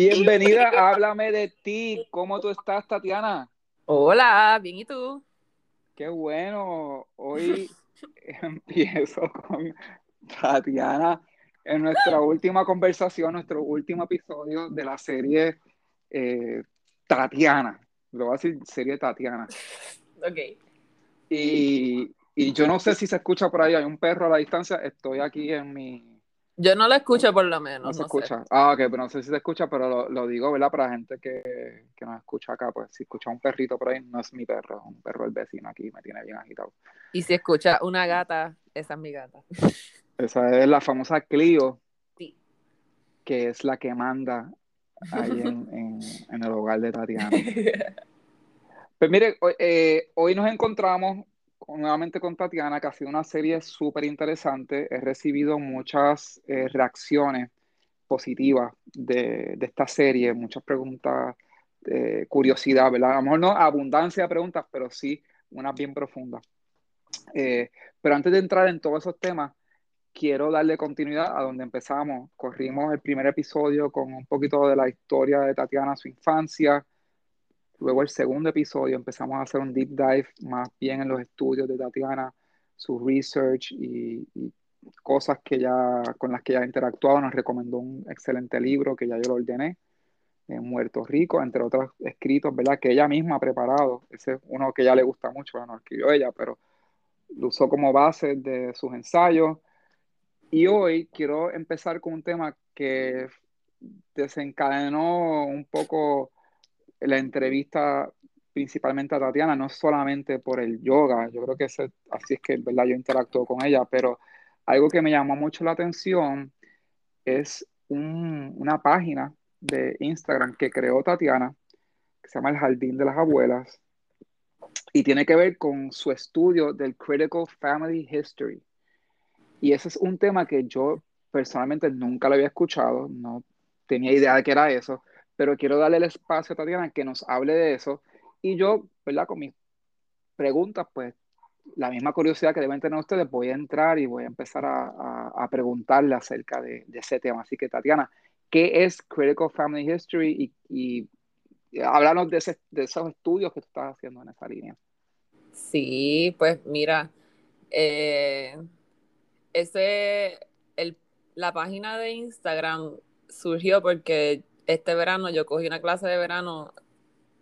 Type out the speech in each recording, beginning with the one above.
Bienvenida, háblame de ti. ¿Cómo tú estás, Tatiana? Hola, bien, ¿y tú? Qué bueno. Hoy empiezo con Tatiana en nuestra última conversación, nuestro último episodio de la serie eh, Tatiana. Lo voy a decir serie Tatiana. Ok. Y, y yo no sé si se escucha por ahí, hay un perro a la distancia. Estoy aquí en mi yo no lo escucho por lo menos. No se escucha. Ah, ok, pero no sé si se escucha, pero lo, digo, ¿verdad? Para la gente que, que nos escucha acá, pues si escucha un perrito por ahí, no es mi perro, es un perro del vecino aquí, me tiene bien agitado. Y si escucha una gata, esa es mi gata. Esa es la famosa Clio. Sí. Que es la que manda ahí en, en, el hogar de Tatiana. pues mire, hoy, eh, hoy nos encontramos nuevamente con Tatiana, que ha sido una serie súper interesante. He recibido muchas eh, reacciones positivas de, esta serie, muchas preguntas, eh, curiosidad, ¿verdad? A lo mejor no abundancia de preguntas, pero sí unas bien profundas. Eh, pero antes de entrar en todos esos temas, quiero darle continuidad a donde empezamos. Corrimos el primer episodio con un poquito de la historia de Tatiana, su infancia, Luego el segundo episodio empezamos a hacer un deep dive más bien en los estudios de Tatiana, su research y, cosas que ya, con las que ya ha interactuado. Nos recomendó un excelente libro que ya yo lo ordené, en Muerto Rico, entre otros escritos, ¿verdad? Que ella misma ha preparado. Ese es uno que ya le gusta mucho, no escribió ella, pero lo usó como base de sus ensayos. Y hoy quiero empezar con un tema que desencadenó un poco la entrevista principalmente a Tatiana, no solamente por el yoga, yo creo que así es que ¿verdad? yo interactúo con ella, pero algo que me llamó mucho la atención es una página de Instagram que creó Tatiana, que se llama El Jardín de las Abuelas, y tiene que ver con su estudio del Critical Family History. Y ese es un tema que yo personalmente nunca lo había escuchado, no tenía idea de que era eso, pero quiero darle el espacio a Tatiana que nos hable de eso. Y yo, ¿verdad? Con mis preguntas, pues la misma curiosidad que deben tener ustedes, voy a entrar y voy a empezar a, preguntarle acerca de, ese tema. Así que, Tatiana, ¿qué es Critical Family History? Y, y háblanos de, esos estudios que tú estás haciendo en esa línea. Sí, pues mira, eh, ese, el, la página de Instagram surgió porque este verano yo cogí una clase de verano,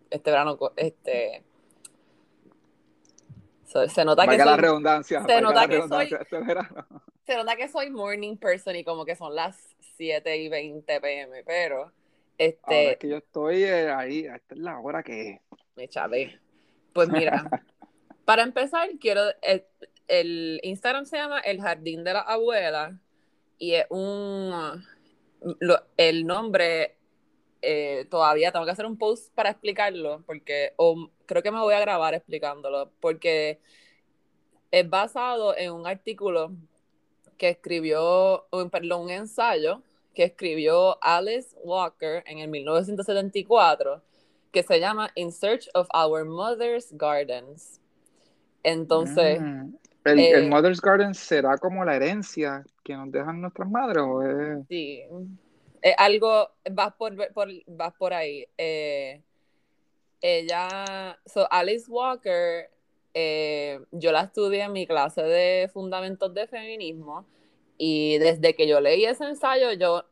este verano, este, se nota que soy, la redundancia, se nota que soy, este verano. se nota que soy morning person y como que son las 7 y 20 pm, pero este, es que yo estoy eh, ahí, esta es la hora que me chave. Pues mira, para empezar quiero el, el Instagram se llama El Jardín de la Abuela y es un lo, el nombre eh, todavía tengo que hacer un post para explicarlo, porque o creo que me voy a grabar explicándolo, porque es basado en un artículo que escribió, perdón, un ensayo que escribió Alice Walker en el 1974, que se llama In Search of Our Mother's Gardens. Entonces... Mm. ¿El, el, eh, Mother's Garden será como la herencia que nos dejan nuestras madres? ¿o es... Sí, eh, algo, vas por, vas por ahí. Eh, ella, so Alice Walker, eh, yo la estudié en mi clase de fundamentos de feminismo y desde que yo leí ese ensayo, yo,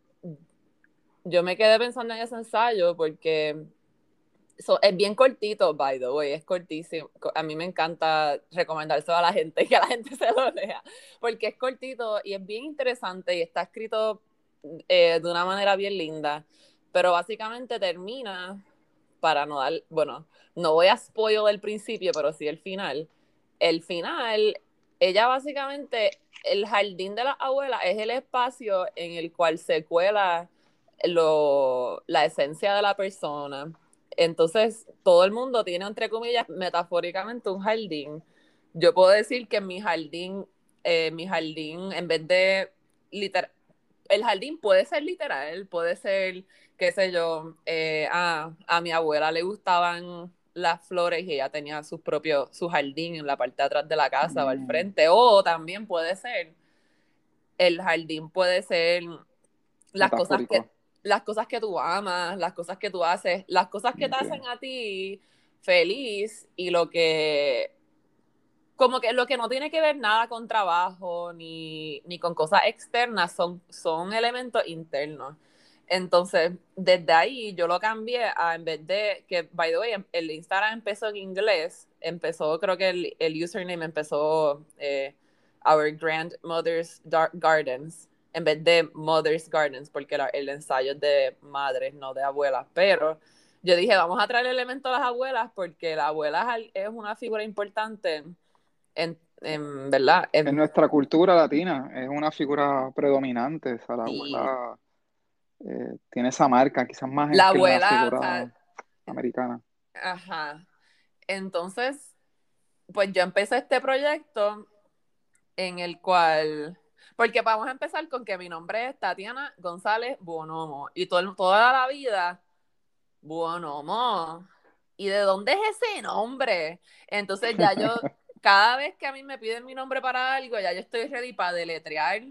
yo me quedé pensando en ese ensayo porque es bien cortito, by the way, es cortísimo. A mí me encanta recomendárselo a la gente y que la gente se lo lea, porque es cortito y es bien interesante y está escrito eh, de una manera bien linda, pero básicamente termina, para no dar, bueno, no voy a spoiler el principio, pero sí el final. El final, ella básicamente, el jardín de la abuela es el espacio en el cual se cuela lo, la esencia de la persona. Entonces, todo el mundo tiene, entre comillas, metafóricamente un jardín. Yo puedo decir que mi jardín, eh, mi jardín, en vez de literal, el jardín puede ser literal, puede ser, qué sé yo, eh, a, mi abuela le gustaban las flores y ella tenía su propio, su jardín en la parte de atrás de la casa o al frente, o también puede ser, el jardín puede ser las cosas que, las cosas que tú amas, las cosas que tú haces, las cosas que te hacen a ti feliz y lo que como que lo que no tiene que ver nada con trabajo ni, ni con cosas externas son, son elementos internos. Entonces, desde ahí yo lo cambié a en vez de que, by the way, em, el Instagram empezó en inglés, empezó, creo que el, el username empezó eh, Our Grandmother's Gardens, en vez de Mother's Gardens, porque el ensayo es de madres, no de abuelas. Pero yo dije, vamos a traer el elemento a las abuelas, porque la abuela es una figura importante en, en ¿verdad? En, nuestra cultura latina, es una figura predominante, o sea, la abuela eh, tiene esa marca, quizás más la abuela americana. Ajá. Entonces, pues yo empecé este proyecto en el cual, porque vamos a empezar con que mi nombre es Tatiana González Bonomo y todo, toda la vida, Bonomo. ¿Y de dónde es ese nombre? Entonces ya yo, cada vez que a mí me piden mi nombre para algo, ya yo estoy ready para deletrear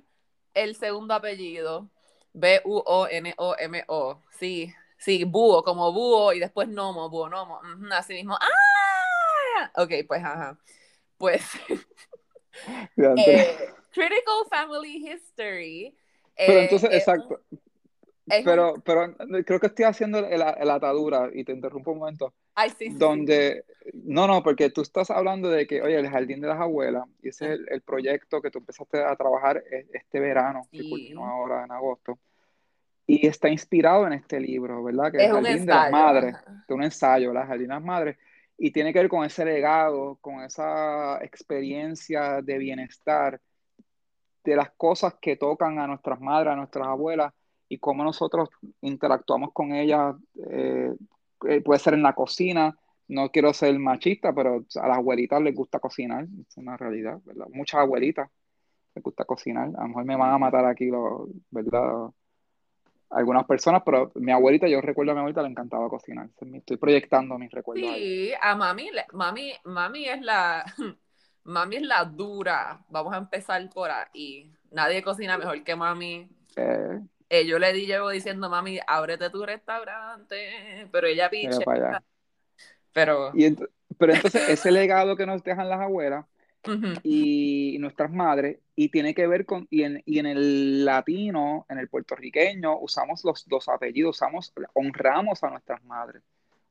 el segundo apellido B-U-O-N-O-M-O. Sí, sí, búho, como búho y después nomo, búho, nomo. así mismo. ¡Ah! Ok, pues ajá. Pues. eh, critical Family History. Pero entonces, eh, exacto. pero, pero creo que estoy haciendo la, atadura y te interrumpo un momento. Ay, sí, donde, no, no, porque tú estás hablando de que, oye, el jardín de las abuelas, y ese es el, proyecto que tú empezaste a trabajar e, este verano, que culminó ahora en agosto. Y está inspirado en este libro, ¿verdad? Que es, el Jardín de las Madres, de un ensayo, las Jardín de las Madres, y tiene que ver con ese legado, con esa experiencia de bienestar, de las cosas que tocan a nuestras madres, a nuestras abuelas, y cómo nosotros interactuamos con ellas, eh, eh, puede ser en la cocina, no quiero ser machista, pero a las abuelitas les gusta cocinar, es una realidad, ¿verdad? Muchas abuelitas les gusta cocinar, a lo mejor me van a matar aquí, ¿verdad? algunas personas, pero mi abuelita, yo recuerdo a mi abuelita, le encantaba cocinar. Estoy proyectando mis recuerdos. Sí, a mami, mami, mami es la, mami es la dura. Vamos a empezar por ahí. Nadie cocina mejor que mami. Eh, yo le di, llevo diciendo, mami, ábrete tu restaurante, pero ella piche. Pero... pero entonces ese legado que nos dejan las abuelas y nuestras madres, y tiene que ver con, y en, y en, el latino, en el puertorriqueño, usamos los dos apellidos, usamos, honramos a nuestras madres,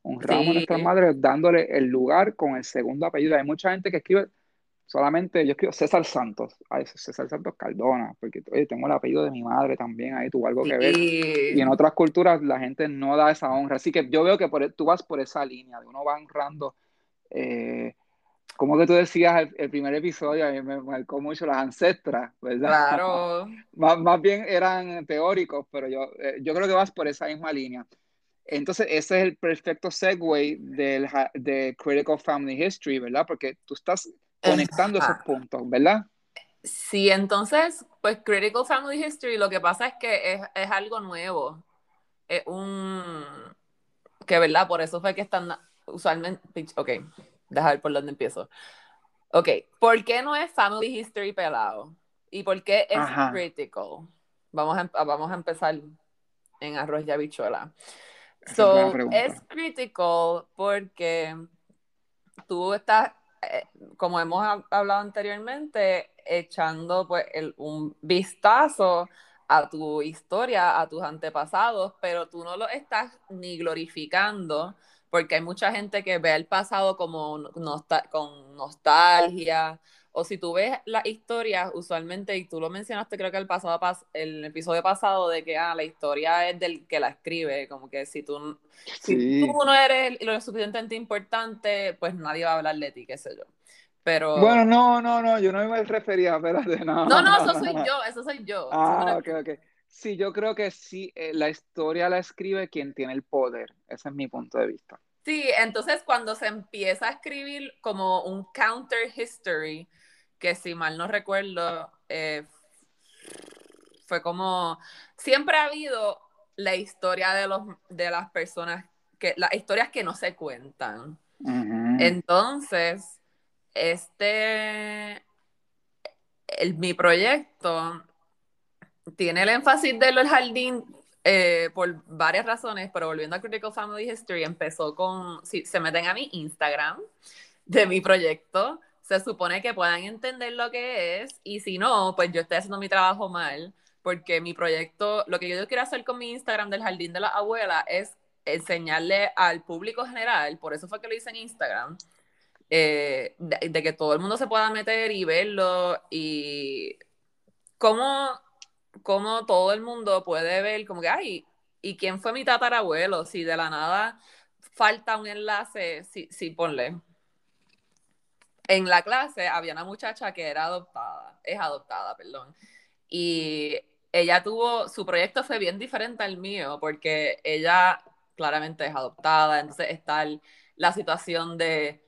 honramos a nuestras madres dándole el lugar con el segundo apellido. Hay mucha gente que escribe solamente, yo escribo César Santos, Ay, César Santos Cardona, porque oye, tengo el apellido de mi madre también, ahí tuvo algo que ver. Y en otras culturas la gente no da esa honra, así que yo veo que por, tú vas por esa línea, de uno va honrando. Eh, como que tú decías el, primer episodio, a mí me marcó mucho las ancestras, ¿verdad? Claro. más, más, bien eran teóricos, pero yo, eh, yo creo que vas por esa misma línea. Entonces, ese es el perfecto segue del, de Critical Family History, ¿verdad? Porque tú estás conectando esos puntos, ¿verdad? Sí, entonces, pues Critical Family History, lo que pasa es que es, es algo nuevo. Es un... que, ¿verdad? Por eso fue que están usualmente... Ok, Deja ver por dónde empiezo. Ok, ¿por qué no es Family History pelado? ¿Y por qué es critical? Vamos a, vamos a empezar en arroz y habichuela. So, es critical porque tú estás, como hemos hablado anteriormente, echando pues el, un vistazo a tu historia, a tus antepasados, pero tú no lo estás ni glorificando porque hay mucha gente que ve el pasado como con nostalgia, o si tú ves la historia, usualmente, y tú lo mencionaste creo que el pasado el episodio pasado, de que ah, la historia es del que la escribe, como que si tú, si tú no eres lo suficientemente importante, pues nadie va a hablar de ti, qué sé yo. Pero... Bueno, no, no, no, yo no me refería, espérate, no. No, no, eso soy yo, eso soy yo. Ah, ok, ok. Sí, yo creo que sí, eh, la historia la escribe quien tiene el poder. Ese es mi punto de vista. Sí, entonces cuando se empieza a escribir como un counter history, que si mal no recuerdo, eh, fue como, siempre ha habido la historia de, los, de las personas, que, las historias que no se cuentan. Entonces, este, el, mi proyecto tiene el énfasis de del jardín eh, por varias razones, pero volviendo a Critical Family History, empezó con, si se meten a mi Instagram de mi proyecto, se supone que puedan entender lo que es y si no, pues yo estoy haciendo mi trabajo mal, porque mi proyecto, lo que yo quiero hacer con mi Instagram del Jardín de la Abuela es enseñarle al público general, por eso fue que lo hice en Instagram, eh, de, que todo el mundo se pueda meter y verlo y cómo, cómo todo el mundo puede ver como que, ay, ¿y quién fue mi tatarabuelo? Si de la nada falta un enlace, si, si ponle. En la clase había una muchacha que era adoptada, es adoptada, perdón, y ella tuvo, su proyecto fue bien diferente al mío, porque ella claramente es adoptada, entonces está la situación de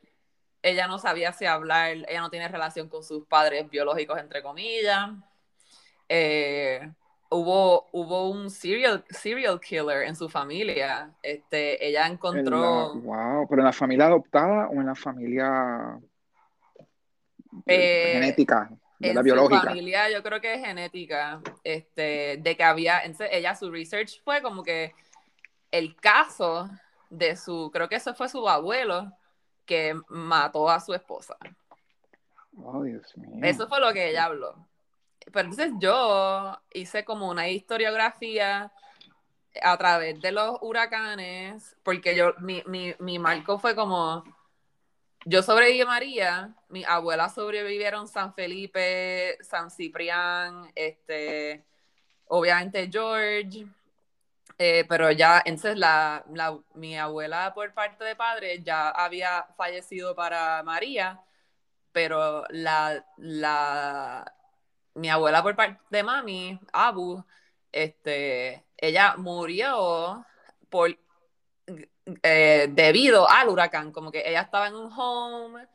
ella no sabía si hablar, ella no tiene relación con sus padres biológicos, entre comillas. Eh, hubo, hubo un serial, serial killer en su familia. Este, ella encontró. wow, pero en la familia adoptada o en la familia eh, genética. De la biológica. Su familia, yo creo que es genética, este, de que había, entonces ella, su research fue como que el caso de su, creo que eso fue su abuelo, que mató a su esposa. Oh, Dios mío. Eso fue lo que ella habló. Pero entonces yo hice como una historiografía a través de los huracanes, porque yo, mi, mi, mi marco fue como, yo sobreviví María, mi abuela sobrevivieron San Felipe, San Ciprián, este, obviamente George, eh, pero ya, entonces la, mi abuela por parte de padre ya había fallecido para María, pero la, la, mi abuela por parte de mami, Abu, este, ella murió por, eh, debido al huracán, como que ella estaba en un home,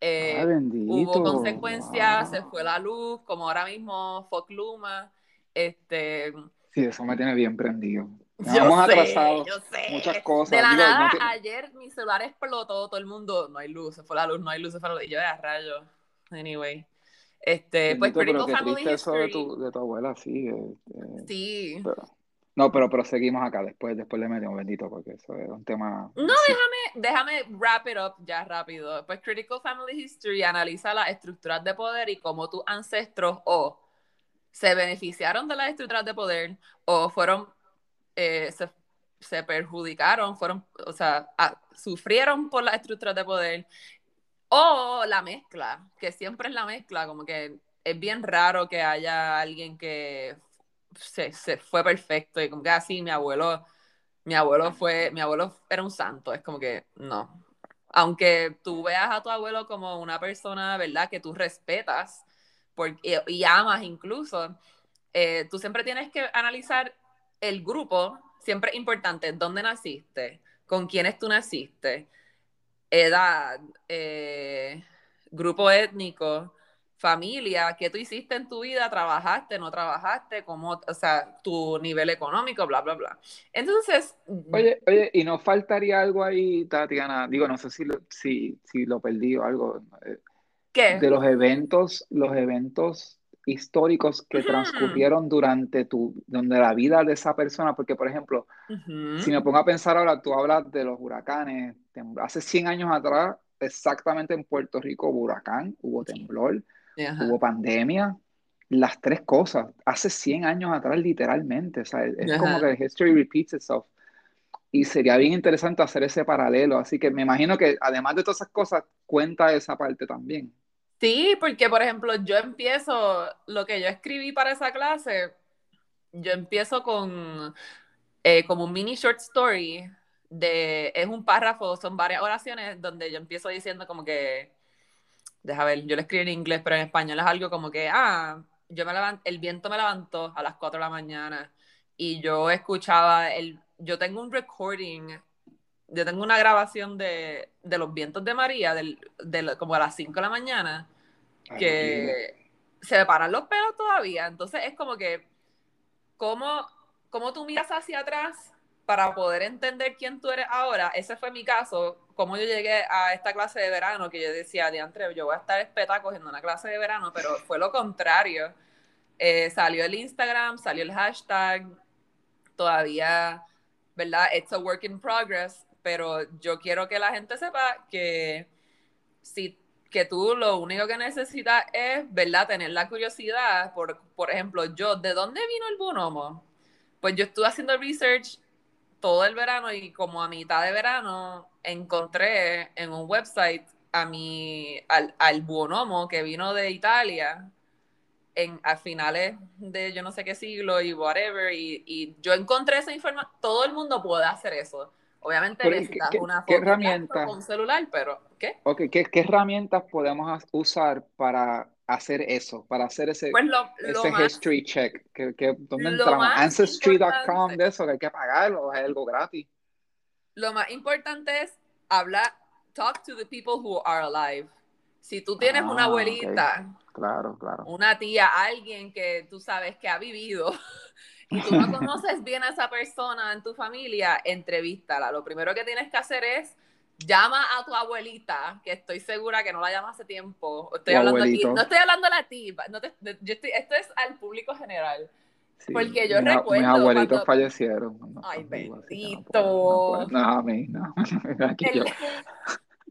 eh, hubo consecuencias, se fue la luz, como ahora mismo Focluma, este Sí, eso me tiene bien prendido. Yo atrasado yo sé. muchas cosas. De la nada, ayer mi celular explotó, todo el mundo, no hay luz, se fue la luz, no hay luz, se fue la luz. Y yo de rayo. Anyway. Este, pues pero qué triste eso de tu, de tu abuela, sí. Este, sí. No, pero, pero seguimos acá, después, después le metemos bendito, porque eso es un tema... No, déjame, déjame wrap it up ya rápido. Pues Critical Family History analiza las estructuras de poder y cómo tus ancestros o se beneficiaron de las estructuras de poder o fueron, eh, se, perjudicaron, fueron, o sea, sufrieron por las estructuras de poder o la mezcla, que siempre es la mezcla, como que es bien raro que haya alguien que se, fue perfecto y como que así ah, mi abuelo, mi abuelo fue, mi abuelo era un santo, es como que no. Aunque tú veas a tu abuelo como una persona, ¿verdad? Que tú respetas, y amas incluso, eh, tú siempre tienes que analizar el grupo, siempre importante, dónde naciste, con quiénes tú naciste, edad, eh, grupo étnico, familia, qué tú hiciste en tu vida, trabajaste, no trabajaste, cómo, o sea, tu nivel económico, bla, bla, bla. Entonces... Oye, oye, y nos faltaría algo ahí, Tatiana, digo, no sé si lo, si, si lo perdí o algo. Eh, de los eventos, los eventos históricos que transcurrieron durante tu, donde la vida de esa persona, porque por ejemplo, si me pongo a pensar ahora, tú hablas de los huracanes, hace 100 años atrás, exactamente en Puerto Rico hubo huracán, hubo temblor, hubo pandemia, las tres cosas, hace 100 años atrás literalmente, o sea, es como que history repeats itself. Y sería bien interesante hacer ese paralelo, así que me imagino que además de todas esas cosas, cuenta esa parte también. Sí, porque por ejemplo, yo empiezo, lo que yo escribí para esa clase, yo empiezo con eh, como un mini short story de, es un párrafo, son varias oraciones donde yo empiezo diciendo como que, deja ver, yo lo escribí en inglés, pero en español es algo como que, ah, yo me levanto, el viento me levantó a las 4 de la mañana y yo escuchaba, el, yo tengo un recording yo tengo una grabación de, los vientos de María, del, como a las 5 de la mañana, que se me paran los pelos todavía. Entonces es como que, ¿cómo, ¿cómo tú miras hacia atrás para poder entender quién tú eres ahora? Ese fue mi caso, cómo yo llegué a esta clase de verano, que yo decía, diantre, yo voy a estar espeta cogiendo una clase de verano, pero fue lo contrario. Eh, salió el Instagram, salió el hashtag, todavía, ¿verdad? It's a work in progress, pero yo quiero que la gente sepa que si que tú lo único que necesitas es, ¿verdad? Tener la curiosidad, por, por ejemplo, yo, ¿de dónde vino el bonomo? Pues yo estuve haciendo research todo el verano y como a mitad de verano encontré en un website a mi, al, al bonomo que vino de Italia en, a finales de yo no sé qué siglo y whatever, y, y yo encontré esa información, todo el mundo puede hacer eso. Obviamente necesitas una foto herramientas? con un celular, pero ¿qué? Ok, ¿qué, ¿qué, herramientas podemos usar para hacer eso, para hacer ese, pues lo, lo ese más, history check? ¿Qué, qué, ¿Dónde entramos? Ancestry.com de eso, que hay que pagar o es algo gratis. Lo más importante es hablar, talk to the people who are alive. Si tú tienes ah, una abuelita, okay. claro, claro. una tía, alguien que tú sabes que ha vivido y tú no conoces bien a esa persona en tu familia, entrevístala. Lo primero que tienes que hacer es llama a tu abuelita, que estoy segura que no la llama hace tiempo. Estoy hablando aquí, no estoy hablando a ti, no te, yo estoy, esto es al público general. Sí, porque yo mi, recuerdo. Mis abuelitos cuando... fallecieron. No, Ay, bendito. No, a mí, no. Aquí El, yo.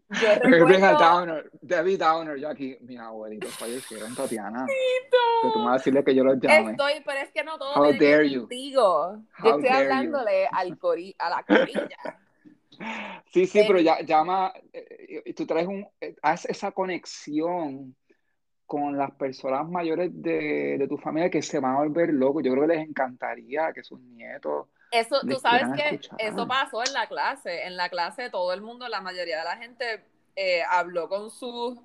Yo recuerdo... Downer, Debbie Downer, yo aquí, mis abuelitos fallecieron, Tatiana. Que tú me vas a decirle que yo los llame. Estoy, pero es que no todo How dare you. contigo. How Yo estoy dare hablándole al cori a la corilla. Sí, sí, Eh, pero ya, llama, eh, y tú traes un, eh, haz esa conexión con las personas mayores de, de tu familia que se van a volver locos. Yo creo que les encantaría que sus nietos Eso, tú sabes que escuchar. eso pasó en la clase. En la clase todo el mundo, la mayoría de la gente eh, habló con sus,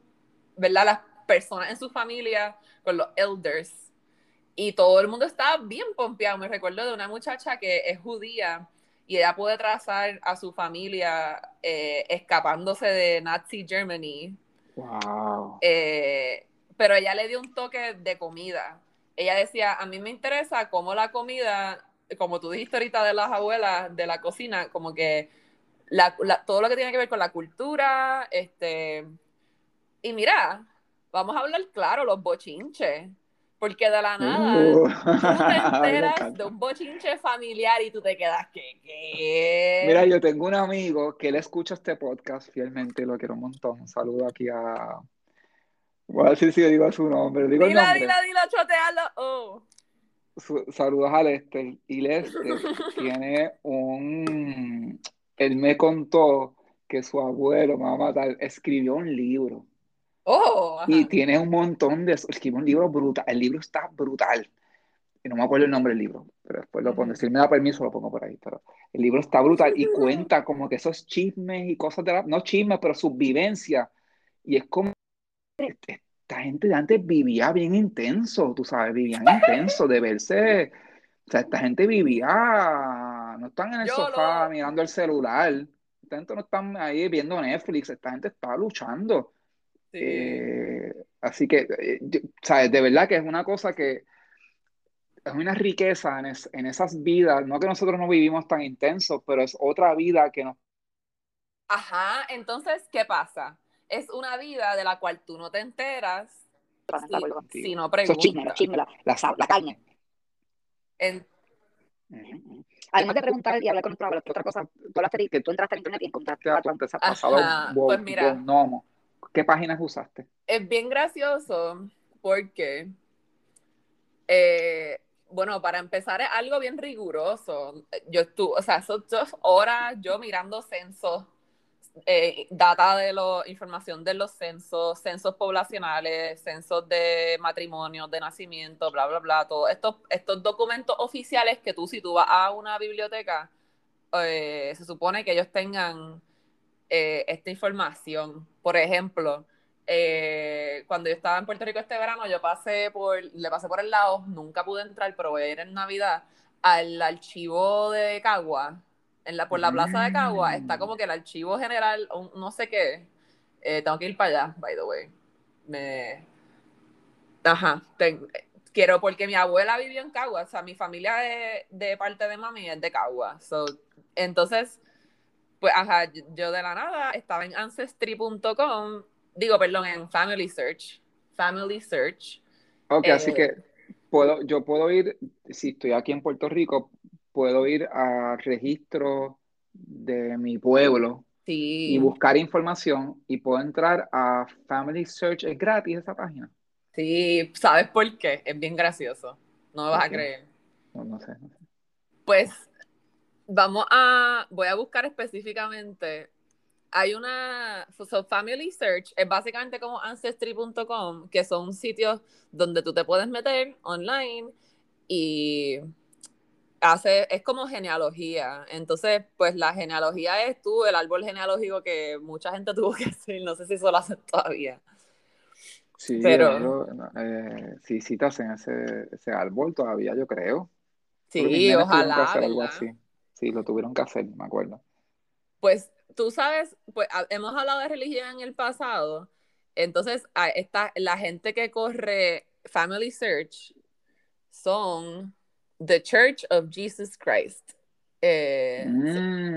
¿verdad? Las personas en su familia, con los elders. Y todo el mundo estaba bien pompeado. Me recuerdo de una muchacha que es judía y ella puede trazar a su familia eh, escapándose de Nazi Germany. Wow. Eh, pero ella le dio un toque de comida. Ella decía, a mí me interesa cómo la comida, como tú dijiste ahorita de las abuelas de la cocina, como que la, la, todo lo que tiene que ver con la cultura, este... Y mira, vamos a hablar claro, los bochinches. Porque de la nada, Uh. tú te enteras de un bochinche familiar y tú te quedas, qué? Mira, yo tengo un amigo que él escucha este podcast fielmente y lo quiero un montón. Un saludo aquí a. Voy a decir si digo su nombre. Digo el Dila, nombre. dila, dila, chotealo. Oh. Su- saludos a Lester. Y Lester tiene un. Él me contó que su abuelo, me va a matar, escribió un libro. Oh, ajá. Y tiene un montón de. Escribió un libro brutal. El libro está brutal. Y no me acuerdo el nombre del libro, pero después lo pongo. Si me da permiso, lo pongo por ahí. Pero el libro está brutal y cuenta como que esos chismes y cosas de la. No chismes, pero sus vivencias. Y es como. Esta gente de antes vivía bien intenso, tú sabes, vivían intenso de verse. O sea, esta gente vivía. No están en el Yo sofá lo- mirando el celular. Esta gente no están ahí viendo Netflix. Esta gente está luchando. Sí. Eh, así que, eh, ¿sabes? De verdad que es una cosa que es una riqueza en, es- en esas vidas. No que nosotros no vivimos tan intensos, pero es otra vida que nos. Ajá, entonces, ¿qué pasa? Es una vida de la cual tú no te enteras si, si no los preguntas. la, la, la carne. En-. Además de preguntar y hablar con ¿qué otra cosa? Tú hablaste que tú entraste en internet y encontraste Te a tu cuenta, ese pasado Ajá, bo- pues mira. bonomo. ¿Qué páginas usaste? es bien gracioso porque, eh, bueno, para empezar es algo bien riguroso. Yo estuve, o sea, son dos horas yo mirando censos, eh, data de la información de los censos, censos poblacionales, censos de matrimonio, de nacimiento, bla, bla, bla, todos estos, estos documentos oficiales que tú, si tú vas a una biblioteca, eh, se supone que ellos tengan eh, esta información. Por ejemplo, eh, cuando yo estaba en Puerto Rico este verano, yo pasé por, le pasé por el lado, nunca pude entrar, pero voy a ir en Navidad al archivo de Cagua, en la, por la plaza de Cagua, está como que el archivo general, un- no sé qué, eh, tengo que ir para allá, by the way. Me... Ajá, ten- quiero, porque mi abuela vivió en Cagua, o sea, mi familia de, de parte de mami es de Cagua, so, entonces, pues, ajá, yo- de la nada estaba en ancestry.com, digo, perdón, en Family Search, Family Search, Ok, Eh, así que puedo, yo puedo ir, si estoy aquí en Puerto Rico, puedo ir al registro de mi pueblo Sí. y buscar información y puedo entrar a Family Search, es gratis esa página. Sí, ¿sabes por qué? Es bien gracioso. No me vas ¿Por a creer. No, no sé. no sé. Pues vamos a, voy a buscar específicamente. Hay una, so Family Search es básicamente como Ancestry.com, que son sitios donde tú te puedes meter online y hace, es como genealogía. Entonces, pues la genealogía es tú, el árbol genealógico que mucha gente tuvo que hacer, no sé si eso lo hacen todavía. Sí, Pero- yo, eh, sí, sí te hacen ese, ese árbol todavía, yo creo. Sí, ojalá, algo. Sí, lo tuvieron que hacer, me acuerdo. Pues tú sabes, pues hemos hablado de religión en el pasado, entonces esta, la gente que corre Family Search son The Church of Jesus Christ. Eh,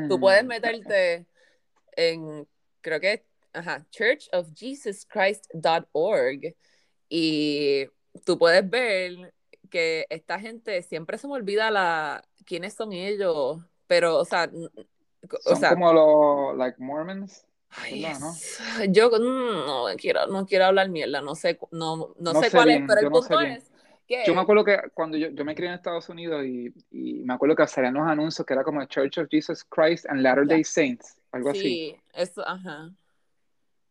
Tú puedes Mm, meterte en, creo que, ajá, churchofjesuschrist.org y tú puedes ver que esta gente siempre se me olvida la quiénes son ellos, pero, o sea, o Son sea, como los, like, Mormons, yo mm, no quiero, no quiero hablar mierda, no sé, no, no No sé cuál es, pero el sé punto es que Yo me acuerdo que cuando yo, yo me crié en Estados Unidos y, y me acuerdo que salían los anuncios que era como Church of Jesus Christ and Latter-day Saints, algo así. sí, eso, ajá.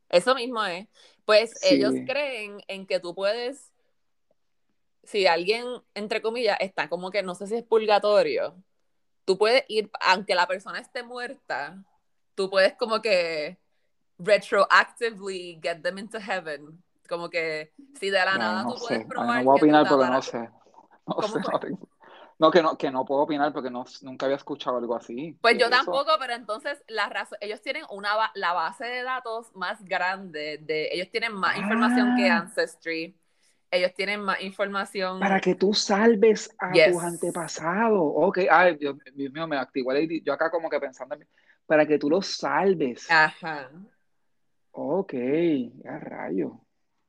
Eso mismo es. Pues Sí. ellos creen en que tú puedes, si alguien, entre comillas, está como que no sé si es purgatorio, tú puedes ir, aunque la persona esté muerta, tú puedes como que retroactively get them into heaven. Como que si de la Ay, nada no tú sé, puedes Ay, probar no voy a opinar porque no sé. No ¿Cómo sé, no tengo- No, que no, que no puedo opinar porque no, nunca había escuchado algo así. Pues ¿Qué yo es eso? tampoco, pero entonces la razón, ellos tienen una la base de datos más grande de ellos tienen más información que Ah. Ancestry. Ellos tienen más información. Para que tú salves a Yes. tus antepasados. Ok, ay, Dios, Dios mío, me activó la idea. Yo acá como que pensando, en- para que tú los salves. Ajá. Ok, a rayo.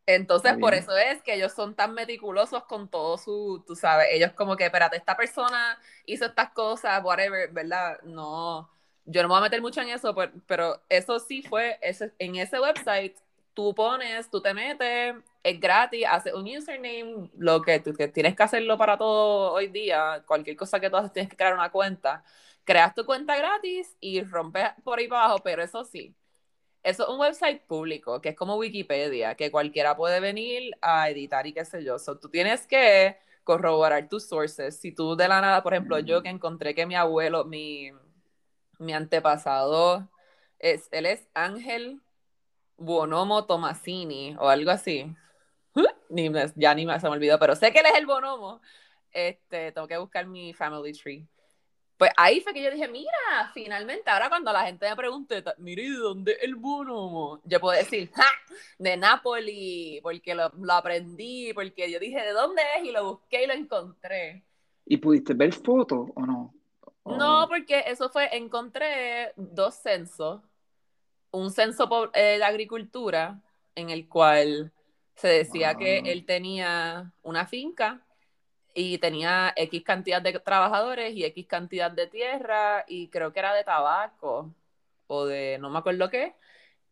Entonces, por eso es que ellos son tan meticulosos con todo su, tú sabes, ellos como que, espérate, esta persona hizo estas cosas, whatever, ¿verdad? No, yo no me voy a meter mucho en eso, pero, pero eso sí fue, ese, en ese website, tú pones, tú te metes, es gratis, haces un username, lo que tú que tienes que hacerlo para todo hoy día, cualquier cosa que tú haces tienes que crear una cuenta, creas tu cuenta gratis y rompes por ahí para abajo, pero eso sí, eso es un website público, que es como Wikipedia, que cualquiera puede venir a editar y qué sé yo. So, tú tienes que corroborar tus sources. Si tú de la nada, por ejemplo, yo que encontré que mi abuelo, mi, mi antepasado, es, él es Ángel Bonomo Tomasini o algo así. Ni ya ni me, se me olvidó, pero sé que él es el Bonomo. Este, tengo que buscar mi family tree. Pues ahí fue que yo dije, mira, finalmente, ahora cuando la gente me pregunte, mire, ¿y de dónde el bonomo? Yo puedo decir, ¡ja! De Nápoli, porque lo, lo aprendí, porque yo dije, ¿de dónde es? Y lo busqué y lo encontré. ¿Y pudiste ver fotos o no? O- No, porque eso fue, encontré dos censos. Un censo eh, de agricultura, en el cual se decía que Ah. él tenía una finca y tenía X cantidad de trabajadores y X cantidad de tierra y creo que era de tabaco o de no me acuerdo qué.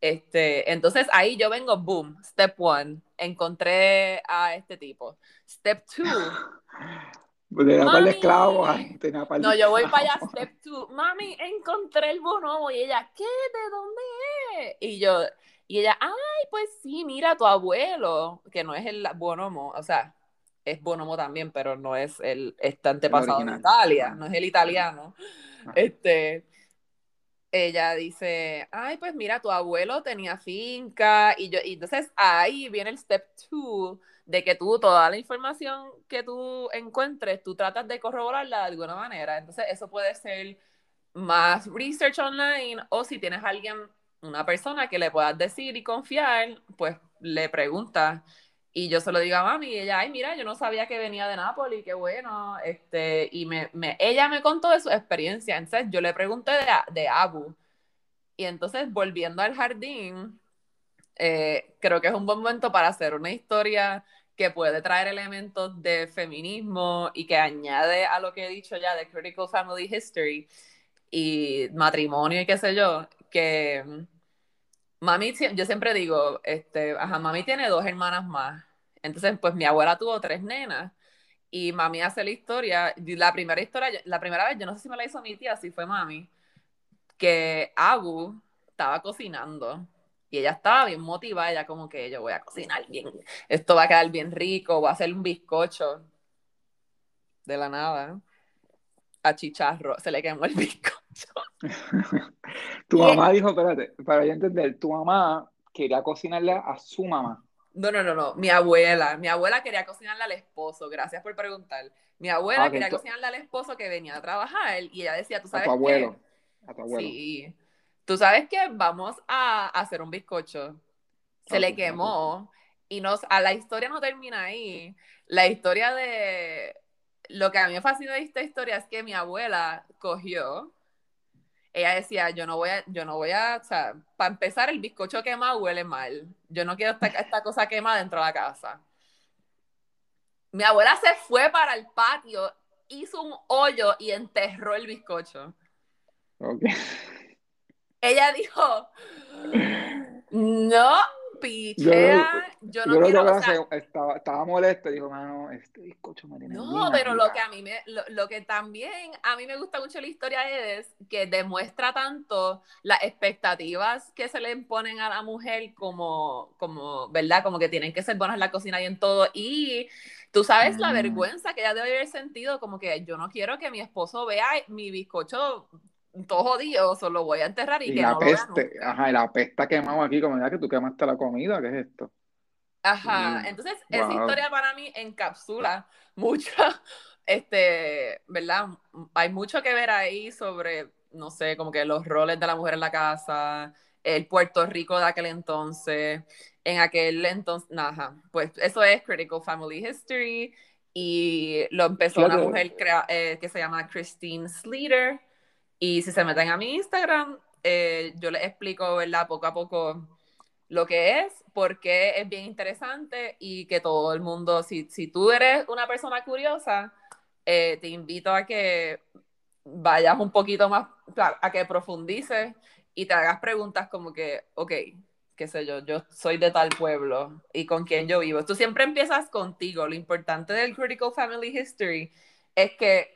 Este, entonces ahí yo vengo, boom, step one, encontré a este tipo. Step two, Tenía de no, yo voy para allá, step two, mami, encontré el bonomo y ella, ¿qué? ¿De dónde es? Y yo, y ella, ay, pues sí, mira, tu abuelo, que no es el bonomo, o sea, es bonomo también, pero no es el, este antepasado de. Italia, no es el italiano. Ah. Este, ella dice, ay, pues mira, tu abuelo tenía finca, y yo, y entonces ahí viene el step two, de que tú, toda la información que tú encuentres, tú tratas de corroborarla de alguna manera. Entonces, eso puede ser más research online, o si tienes a alguien, una persona que le puedas decir y confiar, pues le preguntas. Y yo se lo digo a mami, y ella, ay, mira, yo no sabía que venía de Nápoles, qué bueno. Este, y me, me- ella me contó de su experiencia. Entonces, yo le pregunté de, de Abu. Y entonces, volviendo al jardín, eh, creo que es un buen momento para hacer una historia que puede traer elementos de feminismo y que añade a lo que he dicho ya de Critical Family History y matrimonio y qué sé yo, que mami, yo siempre digo, este, ajá, mami tiene dos hermanas más. Entonces, pues mi abuela tuvo tres nenas y mami hace la historia, la primera historia, la primera vez, yo no sé si me la hizo mi tía, si fue mami, que Abu estaba cocinando y ella estaba bien motivada, ella como que yo voy a cocinar bien, esto va a quedar bien rico, voy a hacer un bizcocho de la nada a Chicharro, se le quemó el bizcocho. tu mamá dijo, espérate, para yo entender, tu mamá quería cocinarle a su mamá. No, no, no, no. Mi abuela. Mi abuela quería cocinarle al esposo. Gracias por preguntar. Mi abuela ah, quería cocinarle al esposo que venía a trabajar y ella decía, tú sabes. A tu abuelo. A tu abuelo. Sí. Tú sabes que vamos a hacer un bizcocho. Se le quemó y nos, a la historia no termina ahí. La historia de. Lo que a mí me fascina de esta historia es que mi abuela cogió ella decía, yo no voy a, yo no voy a, o sea, para empezar, el bizcocho quemado huele mal. Yo no quiero esta, esta cosa quemada dentro de la casa. Mi abuela se fue para el patio, hizo un hoyo y enterró el bizcocho. Okay. Ella dijo, no, pichea, yo, no quiero, estaba, estaba molesto, dijo, mano, este bizcocho me tiene No, pero lo que a mí me, lo, que también a mí me gusta mucho la historia es que demuestra tanto las expectativas que se le imponen a la mujer como, como, ¿verdad? Como que tienen que ser buenas en la cocina y en todo, y tú sabes la mm. vergüenza que ella debe haber sentido, como que yo no quiero que mi esposo vea mi bizcocho todo jodido, solo voy a enterrar y, que la no peste, ajá, y la peste quemado aquí, como ya que tú quemaste la comida, ¿qué es esto? Ajá, entonces esa historia para mí encapsula mucho, este, ¿verdad? Hay mucho que ver ahí sobre, no sé, como que los roles de la mujer en la casa, el Puerto Rico de aquel entonces, en aquel entonces, ajá, pues eso es Critical Family History y lo empezó una mujer eh, que se llama Christine Sleater y si se meten a mi Instagram, eh, yo les explico, ¿verdad? Poco a poco lo que es, por qué es bien interesante y que todo el mundo, si, si tú eres una persona curiosa, eh, te invito a que vayas un poquito más, a que profundices y te hagas preguntas como que, ok, qué sé yo, yo soy de tal pueblo y con quién yo vivo. Tú siempre empiezas contigo. Lo importante del Critical Family History es que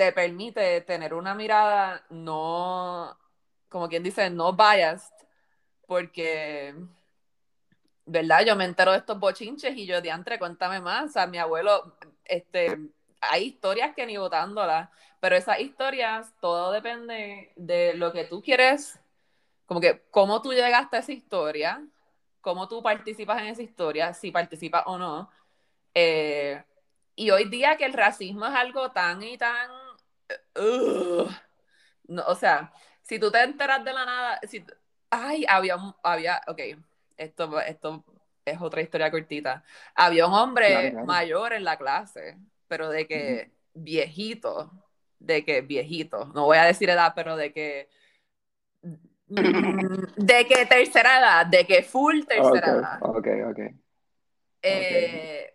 te permite tener una mirada no, como quien dice, no biased, porque, ¿verdad? Yo me entero de estos bochinches y yo, diantre, cuéntame más. O sea, mi abuelo, este, hay historias que ni votándolas, pero esas historias, todo depende de lo que tú quieres, como que cómo tú llegaste a esa historia, cómo tú participas en esa historia, si participas o no. Eh, y hoy día que el racismo es algo tan y tan no, o sea, si tú te enteras de la nada, si, ay, había, había, ok, esto, esto es otra historia cortita. Había un hombre mayor en la clase, pero de que viejito, de que viejito, no voy a decir edad, pero de que de que tercera edad, de que full tercera edad. Ok, ok. Eh,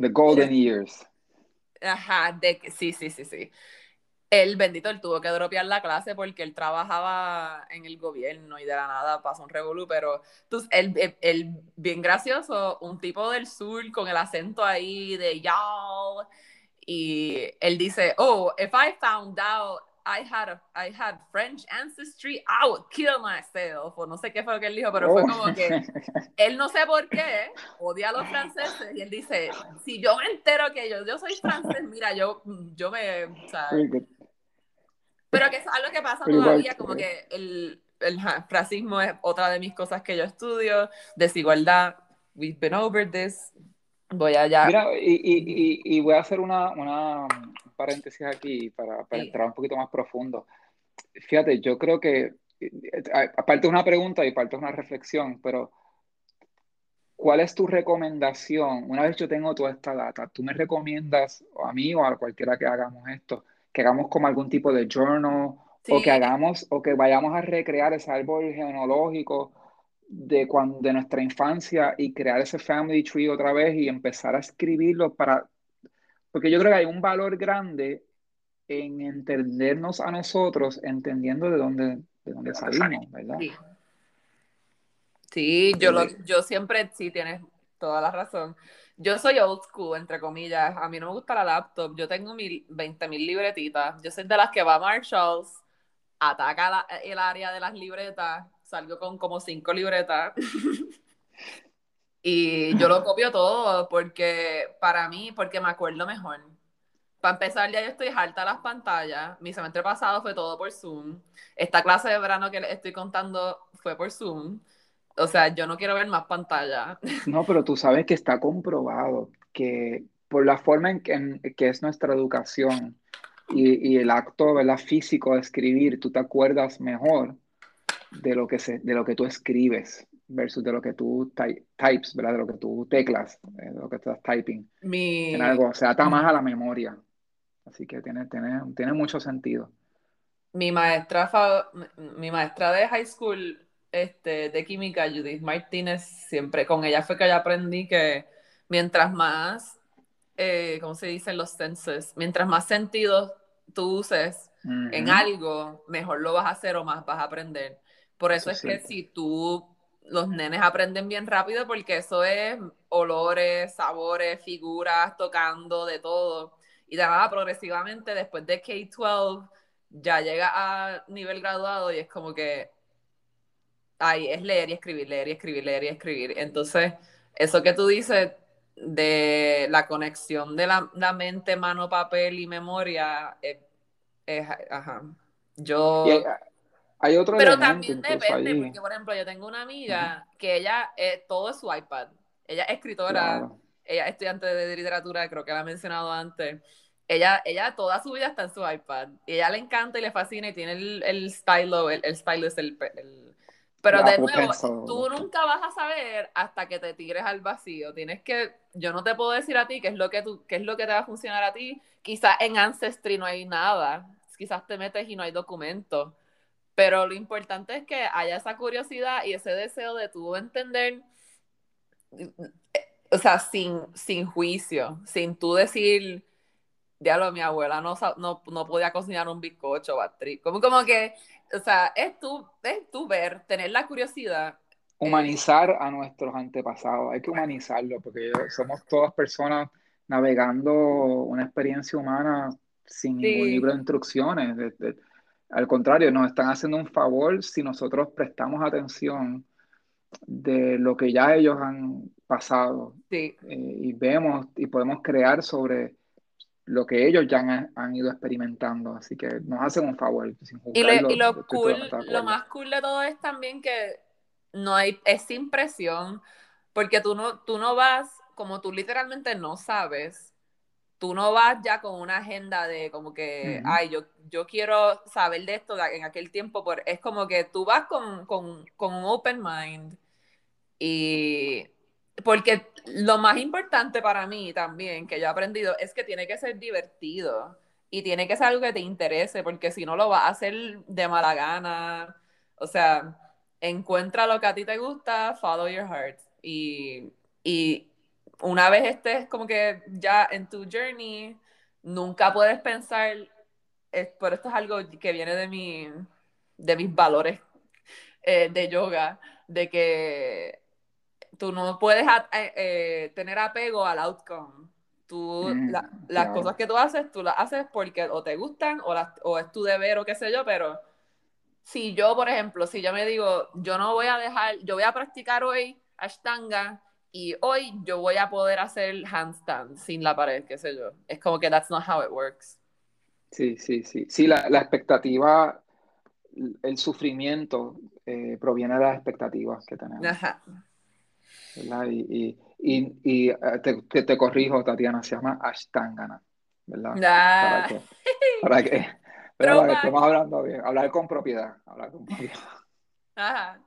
The golden years. Ajá, de que, sí, sí, sí, sí el bendito, él tuvo que dropear la clase porque él trabajaba en el gobierno y de la nada pasó un revolú, pero tú, él, bien gracioso, un tipo del sur con el acento ahí de y'all, y él dice, oh, if I found out I had, a, I had French ancestry, I would kill myself, o no sé qué fue lo que él dijo, pero fue oh. como que él no sé por qué odia a los franceses, y él dice, si yo me entero que yo, yo soy francés, mira, yo, yo me, o sea, pero que es algo que pasa todavía, como que el, el racismo es otra de mis cosas que yo estudio, desigualdad, we've been over this, voy allá. Mira, y, y, y voy a hacer una, una paréntesis aquí para, para entrar un poquito más profundo. Fíjate, yo creo que, aparte de una pregunta y aparte de una reflexión, pero ¿cuál es tu recomendación? Una vez yo tengo toda esta data, ¿tú me recomiendas a mí o a cualquiera que hagamos esto? Que hagamos como algún tipo de journal o que hagamos o que vayamos a recrear ese árbol genealógico de, cuando, de nuestra infancia y crear ese family tree otra vez y empezar a escribirlo para, porque yo creo que hay un valor grande en entendernos a nosotros, entendiendo de dónde, de dónde salimos, ¿verdad? Sí, sí yo, lo, yo siempre, sí, tienes toda la razón. Yo soy old school, entre comillas. A mí no me gusta la laptop. Yo tengo mil, 20 mil libretitas. Yo soy de las que va a Marshalls, ataca el área de las libretas, salgo con como cinco libretas. y yo lo copio todo porque, para mí, porque me acuerdo mejor. Para empezar, ya yo estoy harta de las pantallas. Mi semestre pasado fue todo por Zoom. Esta clase de verano que les estoy contando fue por Zoom. O sea, yo no quiero ver más pantalla. No, pero tú sabes que está comprobado que por la forma en que, es nuestra educación y, el acto ¿verdad? físico de escribir, tú te acuerdas mejor de lo que, se, de lo que tú escribes versus de lo que tú types, ¿verdad? De lo que tú teclas, de lo que estás typing. Mi... En algo, o sea, está más a la memoria. Así que tiene, tiene, tiene mucho sentido. Mi maestra, mi maestra de high school este, de química, Judith Martínez, siempre con ella fue que yo aprendí que mientras más, eh, ¿cómo se dicen los senses? Mientras más sentidos tú uses en algo, mejor lo vas a hacer o más vas a aprender. Por eso, es que si tú, los nenes aprenden bien rápido porque eso es olores, sabores, figuras, tocando, de todo. Y de nada, progresivamente, después de K-12, ya llega a nivel graduado y es como que ay, es leer y escribir, leer y escribir, leer y escribir. Entonces, eso que tú dices de la conexión de la, mente, mano, papel y memoria, es, ajá. Yo... Hay, otro Pero también depende, porque por ejemplo, yo tengo una amiga que ella, eh, todo es su iPad. Ella es escritora, ella es estudiante de literatura, creo que la he mencionado antes. Ella, ella toda su vida está en su iPad. Y ella le encanta y le fascina y tiene el, el stylo, el, el stilo es el, el pero de nuevo, tú nunca vas a saber hasta que te tires al vacío. Tienes que, yo no te puedo decir a ti qué es lo que tú, qué es lo que te va a funcionar a ti. Quizás en Ancestry no hay nada. Quizás te metes y no hay documento. Pero lo importante es que haya esa curiosidad y ese deseo de tú entender, o sea, sin, sin juicio, sin tú decir, diablo, mi abuela no, no, no podía cocinar un bizcocho, Batri. Como, como que o sea, es tú, es tú ver, tener la curiosidad. Eh, Humanizar a nuestros antepasados, hay que humanizarlo, porque somos todas personas navegando una experiencia humana sin ningún libro de instrucciones. al contrario, nos están haciendo un favor si nosotros prestamos atención de lo que ya ellos han pasado sí. Eh, y vemos y podemos crear sobre lo que ellos ya han, ido experimentando, así que nos hacen un favor. y, lo, cool, lo más cool de todo es también que no hay, es sin presión, porque tú no, tú no vas, como tú literalmente no sabes, tú no vas ya con una agenda de como que, ay, yo, yo quiero saber de esto en aquel tiempo, por, es como que tú vas con, con, con un open mind y porque lo más importante para mí también, que yo he aprendido, es que tiene que ser divertido y tiene que ser algo que te interese, porque si no lo vas a hacer de mala gana. O sea, encuentra lo que a ti te gusta, follow your heart. Y, y una vez estés como que ya en tu journey, nunca puedes pensar, es, por esto es algo que viene de, mi, de mis valores eh, de yoga, de que tú no puedes eh, eh, tener apego al outcome. Tú, mm, las cosas que tú haces, tú las haces porque o te gustan o, o es tu deber o qué sé yo, pero si yo, por ejemplo, si yo me digo, yo no voy a dejar, yo voy a practicar hoy Ashtanga y hoy yo voy a poder hacer handstand sin la pared, qué sé yo. Es como que that's not how it works. Sí, sí, sí. Sí, la, la expectativa, el sufrimiento eh, proviene de las expectativas que tenemos. Ajá. Y, y, y, eh, te, te, corrijo, Tatiana, se llama Ashtangana, ¿verdad? Para que, para que, pero estemos hablando bien, hablar con propiedad, hablar con propiedad. Ajá.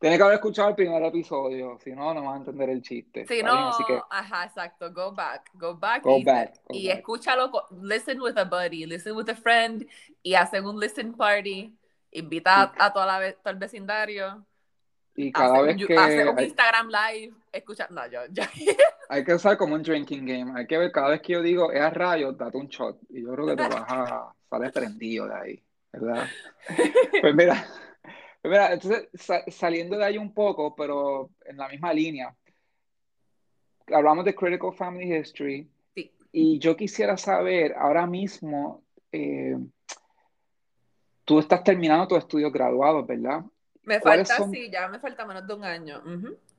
Tiene que haber escuchado el primer episodio, si no, no vas a entender el chiste. Si no, ajá, exacto, go back, go back. Go y, back. y escúchalo, listen with a buddy, listen with a friend, y hacen un listen party, invita a, toda la, todo el vecindario Y cada hace, vez que... hace un hay, Instagram live, escucha, no, yo, yo. hay que usar como un drinking game. Hay que ver cada vez que yo digo, es a rayos, date un shot. Y yo creo que te vas a salir prendido de ahí, ¿verdad? Pues mira, pues mira entonces sa- saliendo de ahí un poco, pero en la misma línea, hablamos de Critical Family History. Sí. Y yo quisiera saber, ahora mismo, eh, tú estás terminando tus estudios graduados, ¿verdad? Me ¿Cuáles falta, son- sí, ya me falta menos de un año.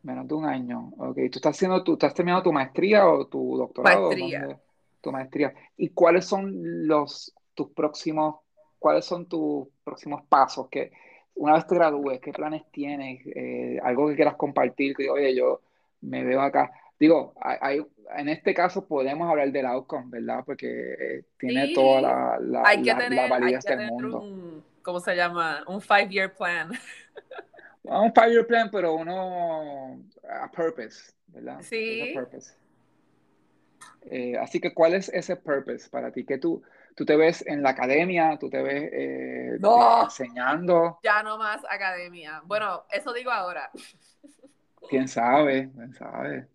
Menos de un año. Ok. ¿Tú estás haciendo, tú estás terminando tu maestría o tu doctorado? Maestría. ¿Dónde? Tu maestría. ¿Y cuáles son los tus próximos, cuáles son tus próximos pasos? Que una vez te gradúes, ¿qué planes tienes? Eh, algo que quieras compartir, que oye, yo me veo acá. Digo, hay, en este caso podemos hablar del outcome, ¿verdad? Porque eh, tiene Sí. toda la, la, Hay que la- la tener, hay que del tener mundo. un, ¿cómo se llama? Un five-year plan. Un five-year plan, pero uno a purpose, ¿verdad? Sí. A purpose. Eh, así que, ¿cuál es ese purpose para ti? ¿Que tú, tú te ves en la academia? ¿Tú te ves eh, No. enseñando? Ya no más academia. Bueno, eso digo ahora. ¿Quién sabe? ¿Quién sabe?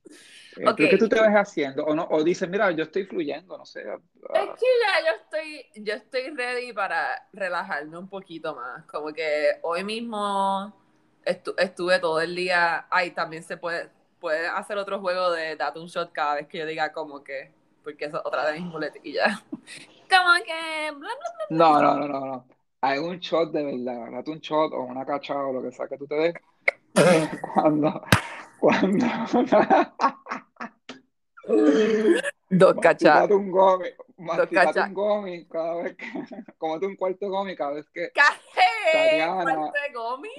Eh, Ok. ¿pero ¿Qué tú te ves haciendo? O, no, o dices, mira, yo estoy fluyendo, no sé. Es ah, que ya yo estoy, yo estoy ready para relajarme un poquito más. Como que hoy mismo estu- estuve todo el día. Ay, también se puede, puede hacer otro juego de date un shot cada vez que yo diga como que, porque es otra de mis muletillas. Como que, bla, bla, No, no, no, no, no. Hay un shot de verdad. Date un shot o una cachada o lo que sea que tú te des. Cuando, cuando, Dos cachas. Un gomi, masticate un gomi cada vez que, comete un cuarto gomi cada vez que, ¡Cajé! ¡Cuarto de gomi!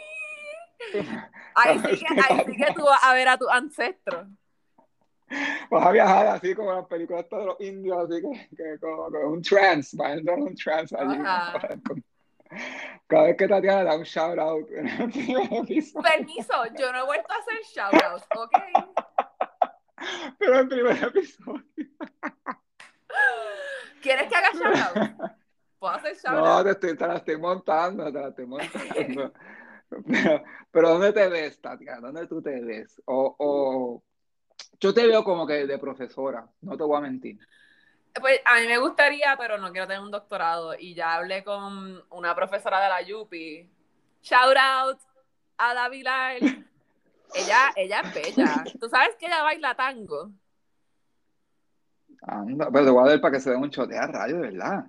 Ahí sí, que, ahí sí que tú vas a ver a tus ancestros. vas a viajar así como en las películas de los indios, así que, que como, como un trance, vas a entrar en un trance allí. Ajá. Cada vez que Tatiana da un shout out en el primer episodio, Permiso, yo no he vuelto a hacer shoutouts, ¿ok? pero en el primer episodio. ¿Quieres que haga shoutouts? Puedo hacer No, shoutouts. te, estoy, te la estoy montando, te la estoy montando. Pero, pero ¿dónde te ves, Tatiana? ¿Dónde tú te ves? O, o yo te veo como que de profesora, no te voy a mentir. Pues a mí me gustaría, pero no quiero tener un doctorado. Y ya hablé con una profesora de la Yupi. Shout out a la Vilar. Ella, ella es bella. Tú sabes que ella baila tango. Anda, pero te voy a dar para que se dé un chotea rayo, de verdad.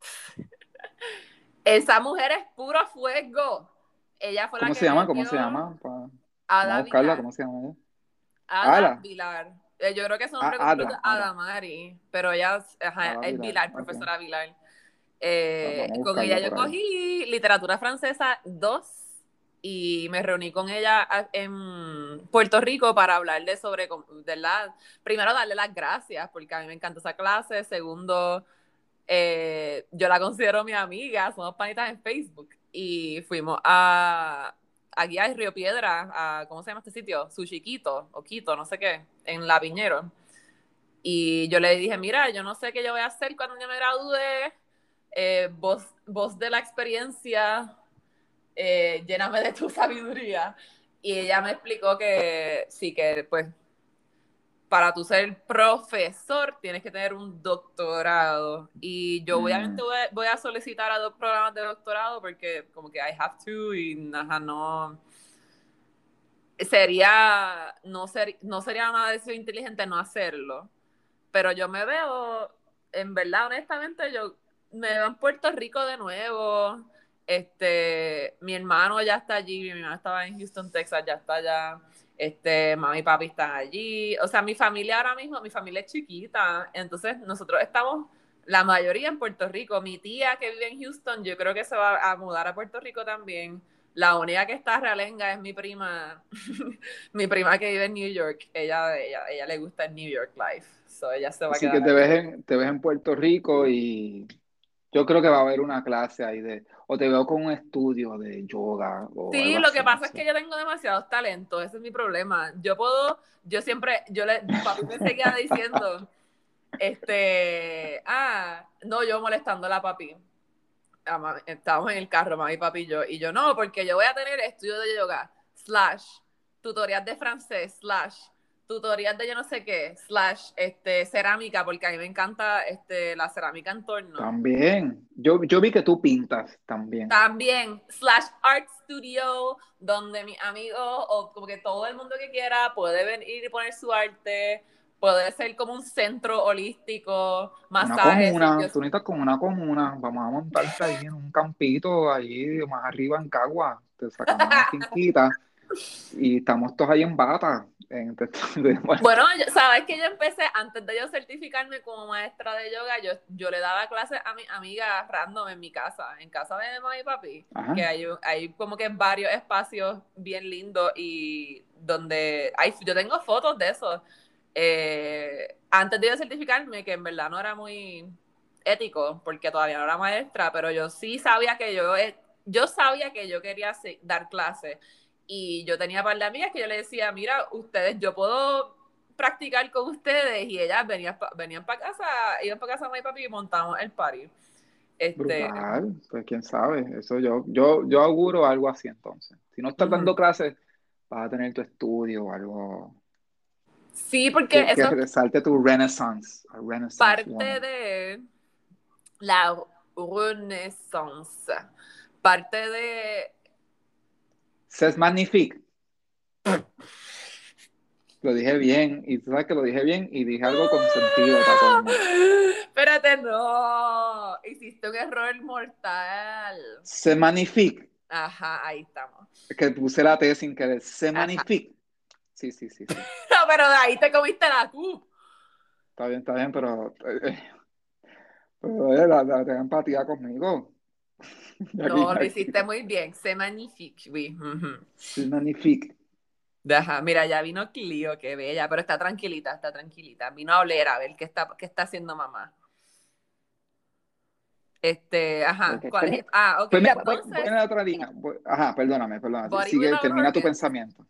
Esa mujer es puro fuego. Ella fue la ¿Cómo que se llama? ¿Cómo se llama? Pa- Vamos a buscarla. ¿cómo se llama ella? Ada. Vilar. Eh, Yo creo que Ah, nombre Ada, completo es Ada Ada. Mari, pero ella es- ajá, Ada es Vilar, profesora Vilar. Eh, con ella yo cogí literatura francesa 2 y me reuní con ella a- en Puerto Rico para hablarle sobre, la, primero darle las gracias porque a mí me encanta esa clase, segundo, eh, yo la considero mi amiga, somos panitas en Facebook. Y fuimos a aquí a Río Piedra, a, ¿cómo se llama este sitio? Sushiquito o Quito, no sé qué, en La Piñero. Y yo le dije, mira, yo no sé qué yo voy a hacer cuando yo me gradúe, eh, voz de la experiencia, eh, lléname de tu sabiduría. Y ella me explicó que sí, que pues para tú ser profesor tienes que tener un doctorado. Y yo Mm. obviamente voy a, voy a solicitar a dos programas de doctorado porque como que I have to y ajá, no... Sería, no, ser, no sería una decisión inteligente no hacerlo. Pero yo me veo, en verdad, honestamente, yo me veo en Puerto Rico de nuevo. Este, mi hermano ya está allí, mi hermano estaba en Houston, Texas, ya está allá. Este, mami y papi están allí. O sea, mi familia ahora mismo, mi familia es chiquita. Entonces, nosotros estamos, la mayoría en Puerto Rico. Mi tía que vive en Houston, yo creo que se va a mudar a Puerto Rico también. La única que está realenga es mi prima, mi prima que vive en New York. Ella, ella, ella le gusta el New York Life. So ella se va a Así quedar que te ves, en, te ves en Puerto Rico y yo creo que va a haber una clase ahí de, o te veo con un estudio de yoga o Sí, algo lo que así, pasa no es que yo tengo demasiados talentos, ese es mi problema. Yo puedo, yo siempre, yo le, papi me seguía diciendo, este, ah, no, yo molestando a la papi. Estábamos en el carro, mami, papi y yo, y yo no, porque yo voy a tener estudio de yoga. slash tutorial de francés, slash tutorial de yo no sé qué, slash este, cerámica, porque a mí me encanta este, la cerámica en torno. También. Yo, yo vi que tú pintas también. También, slash art studio, donde mis amigos o como que todo el mundo que quiera puede venir y poner su arte. Puede ser como un centro holístico, Una masajes. comuna, sitios- tú necesitas como una comuna. Vamos a montarte ahí en un campito, ahí más arriba en Cagua. Te sacamos una finquita y estamos todos ahí en bata. En- Bueno, yo- sabes que yo empecé, antes de yo certificarme como maestra de yoga, yo, yo le daba clases a mis amigas random en mi casa, en casa de mamá y papi, Ajá. que hay, hay como que varios espacios bien lindos y donde hay, yo tengo fotos de eso. Eh, antes de yo certificarme, que en verdad no era muy ético, porque todavía no era maestra, pero yo sí sabía que yo, eh, yo sabía que yo quería dar clases y yo tenía par de amigas que yo le decía, mira, ustedes, yo puedo practicar con ustedes y ellas venían venían para casa, iban para casa de mi papi y montamos el party. Este, Brutal, pues quién sabe, eso yo, yo, yo auguro algo así entonces. Si no estás dando clases, vas a tener tu estudio o algo sí, porque que, eso resalte tu renaissance, a renaissance parte woman. de la renaissance, parte de C'est magnifique. Lo dije bien, y tú sabes que lo dije bien y dije algo con sentido para. Espérate, no. Hiciste un error mortal. C'est magnifique. Ajá, ahí estamos. Es que puse la T sin querer. C'est magnifique. Sí, sí, sí, sí. No, pero de ahí te comiste la Q. Está bien, está bien, pero. eh, pero eh, la, la, ten empatía conmigo. No, lo hiciste muy bien. C'est magnifique, oui. C'est magnifique. Ajá, mira, ya vino Clio, qué bella, pero está tranquilita, está tranquilita. Vino a oler a ver qué está, qué está haciendo mamá. Este, ajá. ¿cuál es? Ah, ok, Pues mira, voy, entonces, voy en la otra línea. Voy- ajá, perdóname, perdóname. Sigue, termina tu organs. pensamiento.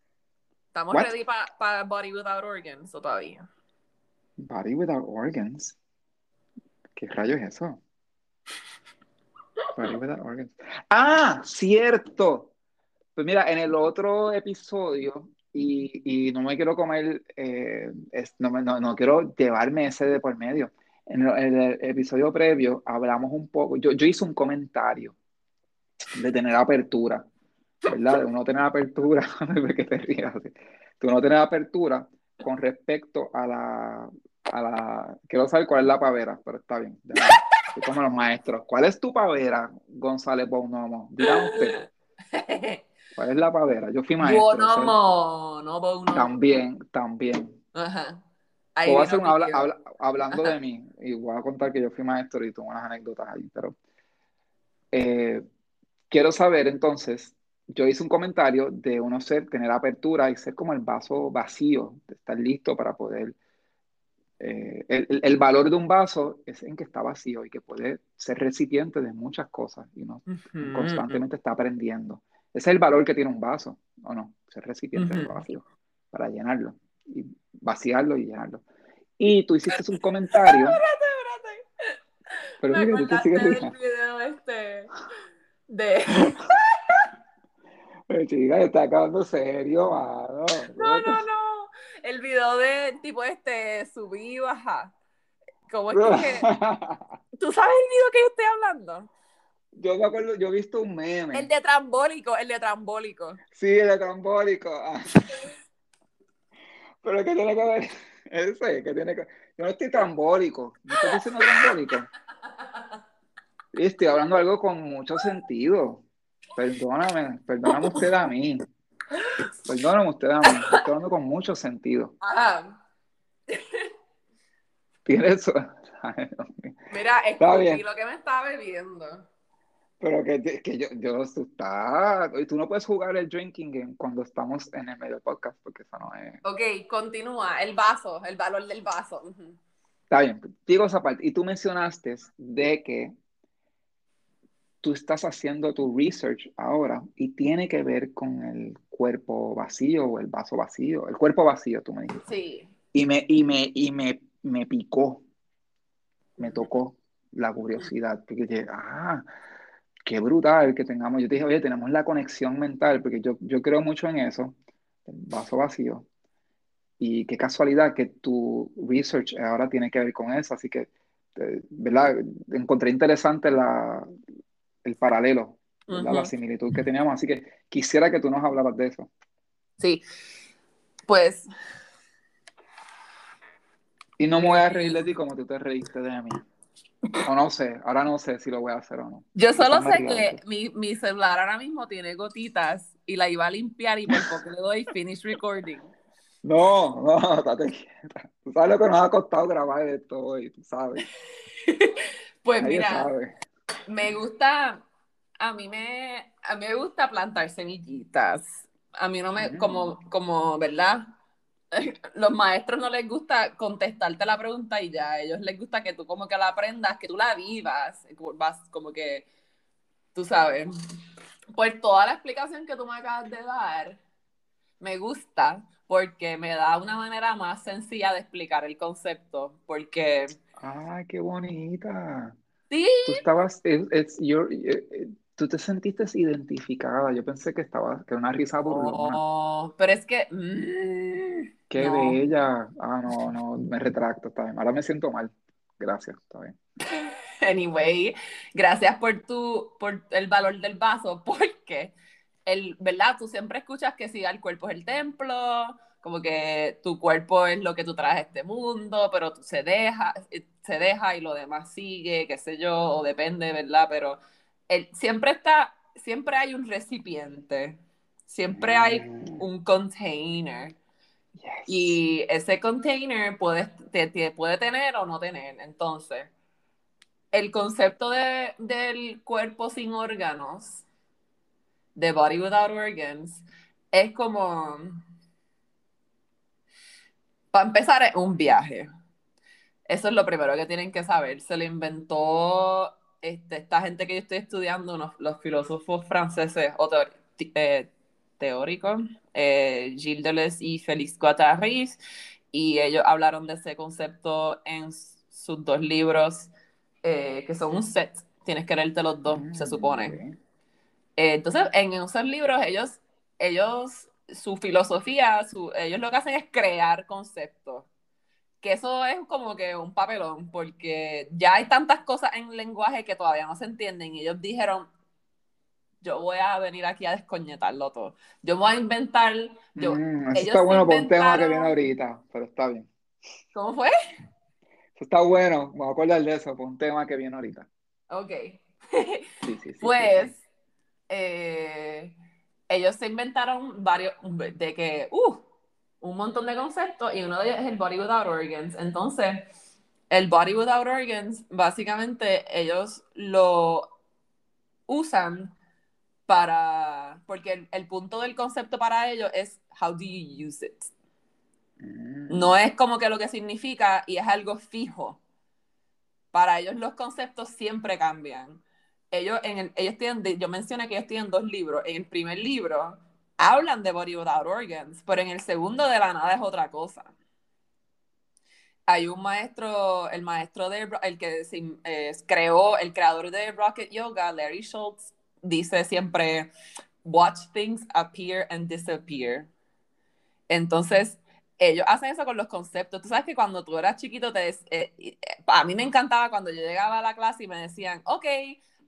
¿estamos what? ready para Body Without Organs o todavía? Body without organs. ¿Qué rayo es eso? Ah, cierto. Pues mira, en el otro episodio, y, y no me quiero comer, eh, es- no, me- no, no quiero llevarme ese de por medio. En el, el episodio previo hablamos un poco, yo, yo hice un comentario de tener apertura, ¿verdad? De uno tener apertura, que te rías, de uno tener apertura con respecto a la, a la, quiero saber cuál es la pavera, pero está bien, soy como los maestros. ¿Cuál es tu pavera, González Bonomo? Dígame usted, ¿cuál es la pavera? Yo fui maestro. Bonomo, no bono. también, también. Ajá. Ahí voy a hacer un habla- hablando de mí, y voy a contar que yo fui maestro y tuve unas anécdotas ahí, pero eh, quiero saber entonces, yo hice un comentario de uno ser, tener apertura y ser como el vaso vacío, de estar listo para poder... eh, el, el- el valor de un vaso es en que está vacío y que puede ser recipiente de muchas cosas y no constantemente está aprendiendo. Ese es el valor que tiene un vaso, ¿o no? Ser recipiente de Ujú. vacío para llenarlo y vaciarlo y llenarlo. Y tú hiciste un comentario, Espérate, espérate. pero Me mira, tú te sigues riendo. video este de Pero chica, está acabando serio, mano. No, no, no. El video de tipo este subí y baja. ¿Cómo es que tú sabes el video que yo estoy hablando? Yo me acuerdo, yo he visto un meme. El de trambólico, el de trambólico. Sí, el de trambólico. Ah. Pero ¿qué tiene que ver? Ese, ¿qué tiene que Yo no estoy trambólico. ¿No estoy diciendo trambólico? Estoy hablando algo con mucho sentido. Perdóname, perdóname usted a mí. Perdóname usted a mí. Estoy hablando con mucho sentido. Ajá. Tiene eso. Mira, Está bien. escupí lo que me estaba bebiendo. Pero que, que yo, yo y tú no puedes jugar el drinking game cuando estamos en el medio del podcast, porque eso no es. Ok, continúa. El vaso, el valor del vaso. Está bien, digo esa parte. Y tú mencionaste de que tú estás haciendo tu research ahora y tiene que ver con el cuerpo vacío o el vaso vacío. El cuerpo vacío, tú me dijiste. Sí. Y me, y me, y me, me picó, me tocó la curiosidad. Porque dije, ah, qué brutal que tengamos. Yo te dije, oye, tenemos la conexión mental, porque yo, yo creo mucho en eso, el vaso vacío. Y qué casualidad que tu research ahora tiene que ver con eso. Así que, eh, ¿verdad? Encontré interesante la, el paralelo, La similitud que teníamos. Así que quisiera que tú nos hablaras de eso. Sí, pues Y no me voy a reír de ti como tú te reíste de mí. O no sé, ahora no sé si lo voy a hacer o no. yo solo sé que mi, mi celular ahora mismo tiene gotitas y la iba a limpiar y por poco le doy finish recording. No, no, estate quieta. Tú sabes lo que nos ha costado grabar esto hoy, tú sabes. Pues Nadie mira, sabe. me gusta, a mí me, a mí me gusta plantar semillitas. A mí no me, Mm. como, como, ¿verdad? Los maestros no les gusta contestarte la pregunta y ya, a ellos les gusta que tú como que la aprendas, que tú la vivas, como- vas como que, tú sabes. Pues toda la explicación que tú me acabas de dar me gusta porque me da una manera más sencilla de explicar el concepto, porque Ay, qué bonita. sí, Tú estabas, your- eh, eh, tú te sentiste identificada. Yo pensé que estaba, que era una risa burlona. no, pero es que, mm, Qué no. bella. Ah, no, no, me retracto, está bien. Ahora me siento mal. Gracias, está bien. Anyway, gracias por tu, por el valor del vaso, porque el, ¿verdad? Tú siempre escuchas que si el cuerpo es el templo, como que tu cuerpo es lo que tú traes a este mundo, pero tú se deja, se deja y lo demás sigue, qué sé yo, o depende, ¿verdad? Pero el, siempre está, siempre hay un recipiente, siempre hay Mm, un container. yes. Y ese container puede, te, te puede tener o no tener. Entonces, el concepto de, del cuerpo sin órganos, de body without organs, es como, para empezar, es un viaje. Eso es lo primero que tienen que saber. Se lo inventó este, esta gente que yo estoy estudiando, unos, los filósofos franceses o eh, teóricos, eh, Gilles Deleuze y Félix Guattari, y ellos hablaron de ese concepto en sus dos libros, eh, que son un set. Tienes que leerte los dos, se Mm, supone. Eh, entonces, en esos libros, ellos, ellos, su filosofía, su, ellos lo que hacen es crear conceptos. Que eso es como que un papelón, porque ya hay tantas cosas en lenguaje que todavía no se entienden. Y ellos dijeron, yo voy a venir aquí a descoñetarlo todo. Yo voy a inventar, yo, Mm, eso ellos está bueno para un tema que viene ahorita, pero está bien. ¿cómo fue? Eso está bueno, me voy a acordar de eso, para un tema que viene ahorita. Ok. Sí, sí, sí, Pues eh, ellos se inventaron varios, de que, uh, un montón de conceptos y uno de ellos es el body without organs. Entonces, el body without organs, básicamente ellos lo usan para, porque el, el punto del concepto para ellos es how do you use it. Mm. No es como que lo que significa y es algo fijo. Para ellos los conceptos siempre cambian. Ellos, en el, ellos tienen, yo mencioné que ellos tienen dos libros. En el primer libro hablan de Body Without Organs, pero en el segundo de la nada es otra cosa. Hay un maestro, el maestro de, el que eh, creó, el creador de Rocket Yoga, Larry Schultz, dice siempre, watch things appear and disappear. Entonces, ellos hacen eso con los conceptos. Tú sabes que cuando tú eras chiquito, te, eh, eh, a mí me encantaba cuando yo llegaba a la clase y me decían, ok,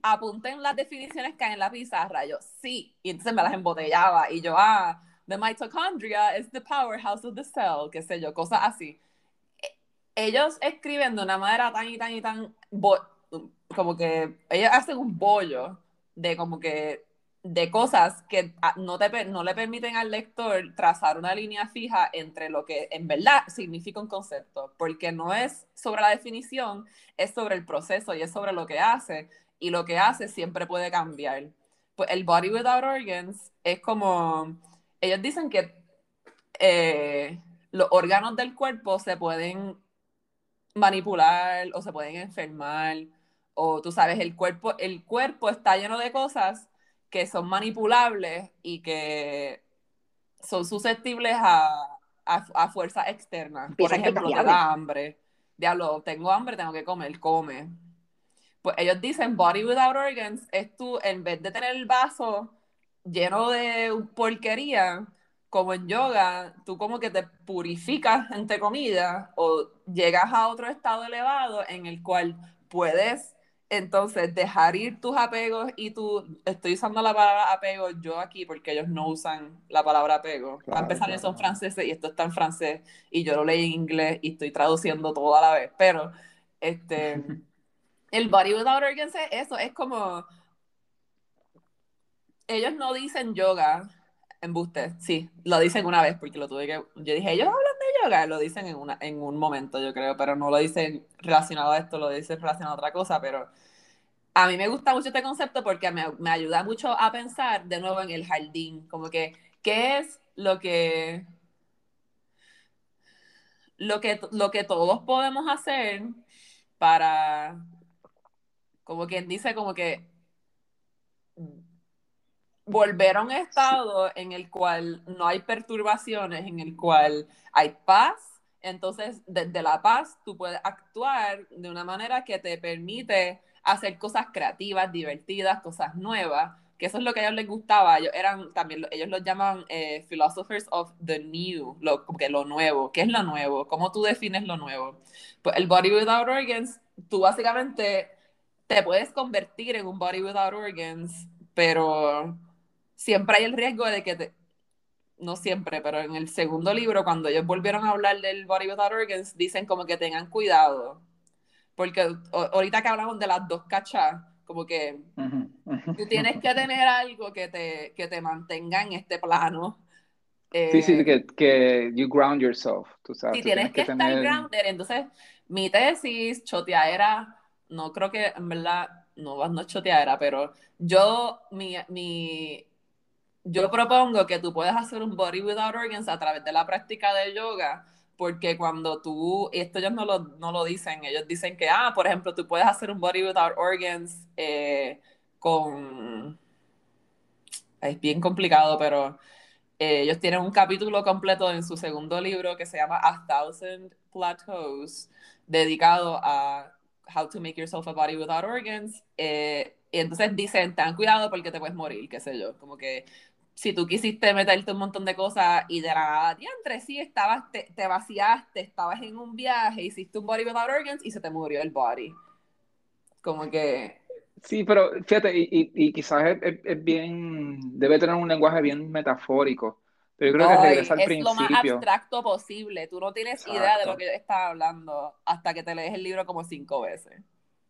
apunten las definiciones que hay en la pizarra. Yo, sí. Y entonces me las embotellaba. Y yo, ah, the mitochondria is the powerhouse of the cell, qué sé yo, cosas así. Ellos escriben de una manera tan y tan y tan, como que ellos hacen un bollo de como que de cosas que no, te, no le permiten al lector trazar una línea fija entre lo que en verdad significa un concepto, porque no es sobre la definición, es sobre el proceso y es sobre lo que hace, y lo que hace siempre puede cambiar. Pues el body without organs es como, ellos dicen que eh, los órganos del cuerpo se pueden manipular o se pueden enfermar, o tú sabes, el cuerpo, el cuerpo está lleno de cosas que son manipulables y que son susceptibles a, a, a fuerzas externas. Por ejemplo, te da hambre. Diablo, tengo hambre, tengo que comer, come. Pues ellos dicen body without organs es tú, en vez de tener el vaso lleno de porquería, como en yoga, tú como que te purificas, entre comillas, o llegas a otro estado elevado en el cual puedes entonces dejar ir tus apegos y tú, estoy usando la palabra apego yo aquí porque ellos no usan la palabra apego. Para empezar, ellos son franceses y esto está en francés y yo lo leí en inglés y estoy traduciendo todo a la vez, pero este, el body without organs es eso, es como, ellos no dicen yoga, Embuste, sí, lo dicen una vez porque lo tuve que. Yo dije, ellos hablan de yoga, lo dicen en, una, en un momento, yo creo, pero no lo dicen relacionado a esto, lo dicen relacionado a otra cosa, pero a mí me gusta mucho este concepto porque me, me ayuda mucho a pensar de nuevo en el jardín, como que, ¿qué es lo que. Lo que, lo que todos podemos hacer para, como quien dice, como que volver a un estado en el cual no hay perturbaciones, en el cual hay paz. Entonces, desde la paz, tú puedes actuar de una manera que te permite hacer cosas creativas, divertidas, cosas nuevas, que eso es lo que a ellos les gustaba. Ellos eran también, ellos los llaman eh, philosophers of the new, lo, que lo nuevo. ¿Qué es lo nuevo? ¿Cómo tú defines lo nuevo? Pues el body without organs, tú básicamente te puedes convertir en un body without organs, pero siempre hay el riesgo de que te, no siempre, pero en el segundo libro, cuando ellos volvieron a hablar del Body Without Organs, dicen como que tengan cuidado. Porque ahorita que hablamos de las dos cachas, como que tú tienes que tener algo que te, que te mantenga en este plano. sí, sí, eh, que, que you ground yourself, tú sabes. Sí, tienes, que, estar grounded. Entonces, mi tesis, choteadera, no creo que en verdad, no, no es choteadera, pero yo, mi, mi yo propongo que tú puedes hacer un body without organs a través de la práctica de yoga, porque cuando tú, esto ellos no lo, no lo dicen, ellos dicen que, ah, por ejemplo, tú puedes hacer un body without organs eh, con... Es bien complicado, pero eh, ellos tienen un capítulo completo en su segundo libro que se llama A Thousand Plateaus, dedicado a How to Make Yourself a Body Without Organs. Eh, y entonces dicen, ten cuidado porque te puedes morir, qué sé yo. Como que si tú quisiste meterte un montón de cosas y de la nada, entre sí, estabas, te, te, vaciaste, estabas en un viaje, hiciste un body without organs y se te murió el body. Como que... Sí, pero fíjate, y, y, quizás es, es, bien, debe tener un lenguaje bien metafórico. Yo creo que regresa al es principio. lo más abstracto posible. Tú no tienes idea de lo que yo estaba hablando hasta que te lees el libro como cinco veces.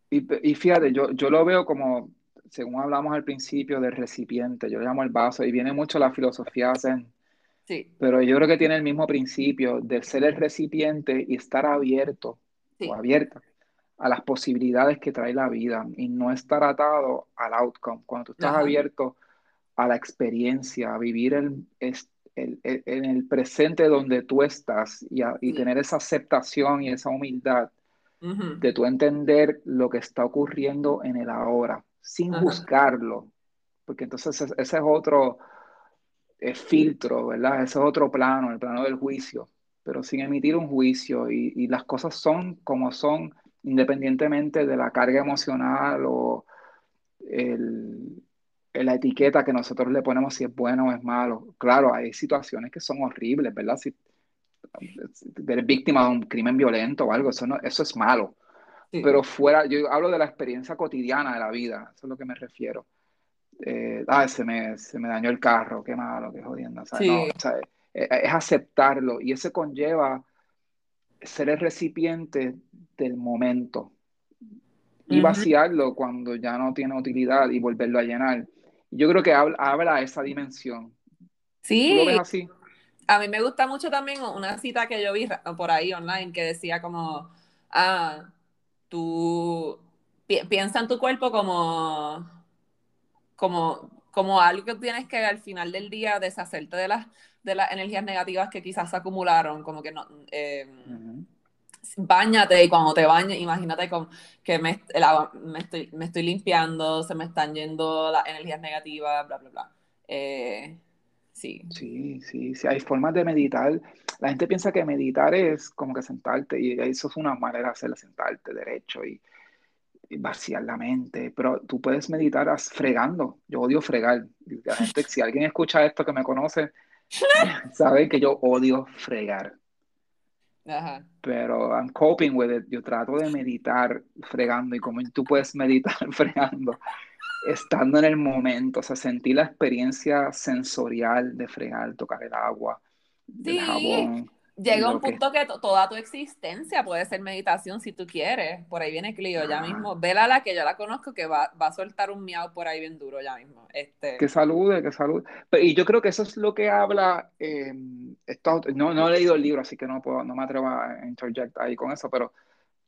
Y, y fíjate, yo, yo lo veo como, según hablamos al principio, del recipiente, yo le llamo el vaso, y viene mucho la filosofía zen. Sí. Pero yo creo que tiene el mismo principio de ser el recipiente y estar abierto o abierta a las posibilidades que trae la vida y no estar atado al outcome. Cuando tú estás abierto a la experiencia, a vivir el, el, en el presente donde tú estás y, y tener esa aceptación y esa humildad de tú entender lo que está ocurriendo en el ahora sin buscarlo, porque entonces ese es otro eh, filtro, ¿verdad? Ese es otro plano, el plano del juicio, pero sin emitir un juicio y, las cosas son como son, independientemente de la carga emocional o la etiqueta que nosotros le ponemos si es bueno o es malo. Claro, hay situaciones que son horribles, ¿verdad? Si eres víctima de un crimen violento o algo, eso, no, eso es malo. Pero fuera, yo hablo de la experiencia cotidiana de la vida, eso es lo que me refiero. Eh, ah, se me, se me dañó el carro, qué malo, qué jodiendo. es, aceptarlo y eso conlleva ser el recipiente del momento y vaciarlo cuando ya no tiene utilidad y volverlo a llenar. Yo creo que habla, habla esa dimensión. Sí. lo ves así? A mí me gusta mucho también una cita que yo vi por ahí online que decía como, ah, tú piensa en tu cuerpo como, como, como algo que tienes que al final del día deshacerte de las, de las energías negativas que quizás se acumularon, como que no... Eh, Báñate y cuando te bañes, imagínate con, que me, me, estoy, me estoy limpiando, se me están yendo las energías negativas, bla, bla, bla. Eh, sí. Sí, sí, sí. Hay formas de meditar la gente piensa que meditar es como que sentarte y eso es una manera de hacerlo, sentarte derecho y vaciar la mente, pero tú puedes meditar fregando. Yo odio fregar. La gente, si alguien escucha esto que me conoce, sabe que yo odio fregar. Ajá. Pero I'm coping with it. Yo trato de meditar fregando y como tú puedes meditar fregando, estando en el momento, o sea, sentir la experiencia sensorial de fregar, tocar el agua, del jabón Llega un punto que, toda tu existencia puede ser meditación si tú quieres. Por ahí viene Clio ya mismo. Vela la que yo la conozco que va, va, a soltar un miau por ahí bien duro ya mismo. Este... Que salude, que salude. y yo creo que eso es lo que habla. Eh, esto, no, no he leído el libro, así que no, puedo, no me atrevo a interject ahí con eso, pero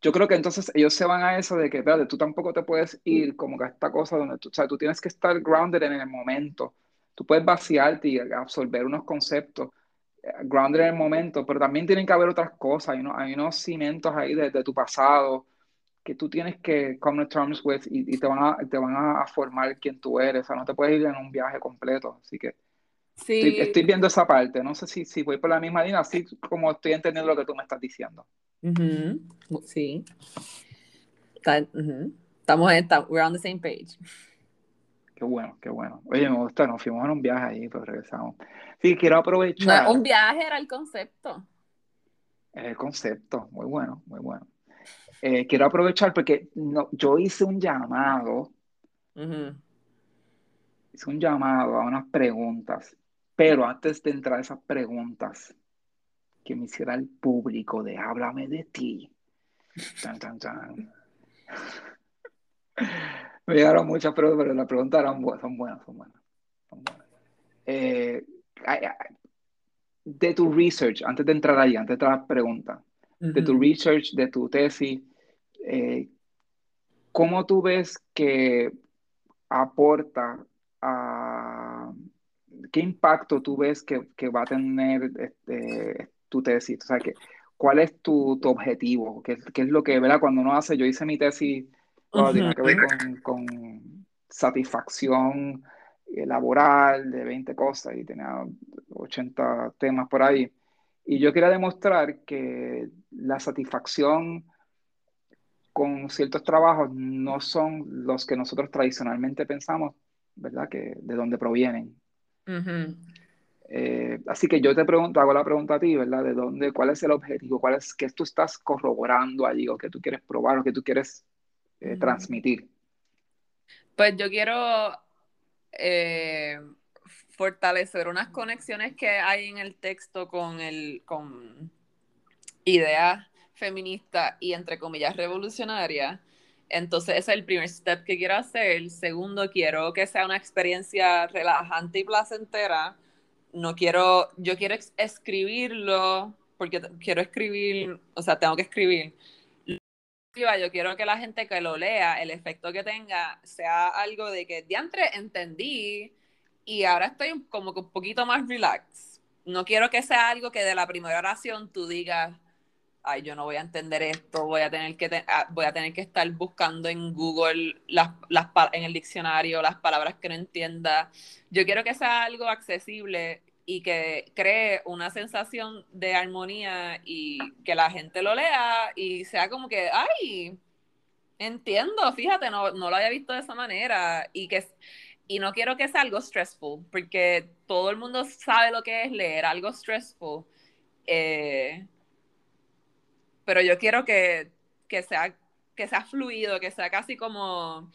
yo creo que entonces ellos se van a eso de que, espérate, tú tampoco te puedes ir como que a esta cosa donde tú, o sea, tú tienes que estar grounded en el momento. Tú puedes vaciarte y absorber unos conceptos grounded en el momento, pero también tienen que haber otras cosas, hay, unos, hay unos cimientos ahí de, tu pasado que tú tienes que come to terms with y, te van, a, te van a formar quien tú eres, o sea, no te puedes ir en un viaje completo, así que sí. estoy, viendo esa parte, no sé si, si voy por la misma línea, así como estoy entendiendo lo que tú me estás diciendo. Sí. Estamos en, we're on the same page. Qué bueno, qué bueno. Oye, me gusta, nos fuimos en un viaje ahí, pues regresamos. Sí, quiero aprovechar. un viaje era el concepto. El concepto, muy bueno, muy bueno. Eh, quiero aprovechar porque no, yo hice un llamado. Hice un llamado a unas preguntas, pero antes de entrar a esas preguntas, que me hiciera el público de háblame de ti. Tan, tan, tan. Me llegaron muchas preguntas, pero las preguntas eran buenas, son buenas, son buenas. Eh, de tu research, antes de entrar ahí, antes de las preguntas, de tu research, de tu tesis, eh, ¿cómo tú ves que aporta a qué impacto tú ves que, que va a tener este, tu tesis? O sea, que, ¿cuál es tu, tu objetivo? ¿Qué, ¿Qué, es lo que, ¿verdad? Cuando uno hace, yo hice mi tesis tiene que ver con, satisfacción eh, laboral de 20 cosas y tenía 80 temas por ahí. Y yo quería demostrar que la satisfacción con ciertos trabajos no son los que nosotros tradicionalmente pensamos, ¿verdad? Que de dónde provienen. Eh, así que yo te pregunto, hago la pregunta a ti, ¿verdad? ¿De dónde, cuál es el objetivo? ¿Cuál es que tú estás corroborando allí o que tú quieres probar o que tú quieres eh, transmitir? Pues yo quiero eh, fortalecer unas conexiones que hay en el texto con, el, con ideas feministas y entre comillas revolucionarias. Entonces ese es el primer step que quiero hacer. Segundo, quiero que sea una experiencia relajante y placentera. No quiero, yo quiero escribirlo porque quiero escribir, o sea, tengo que escribir yo quiero que la gente que lo lea, el efecto que tenga, sea algo de que diantre entendí y ahora estoy como que un poquito más relax. No quiero que sea algo que de la primera oración tú digas, ay, yo no voy a entender esto, voy a tener que, ah, voy a tener que estar buscando en Google, las, las, en el diccionario, las palabras que no entienda. Yo quiero que sea algo accesible y que cree una sensación de armonía y que la gente lo lea y sea como que, ay, entiendo, fíjate, no, no lo había visto de esa manera y que y no quiero que sea algo stressful, porque todo el mundo sabe lo que es leer algo stressful. Eh, pero yo quiero que, que, sea, que sea fluido, que sea casi como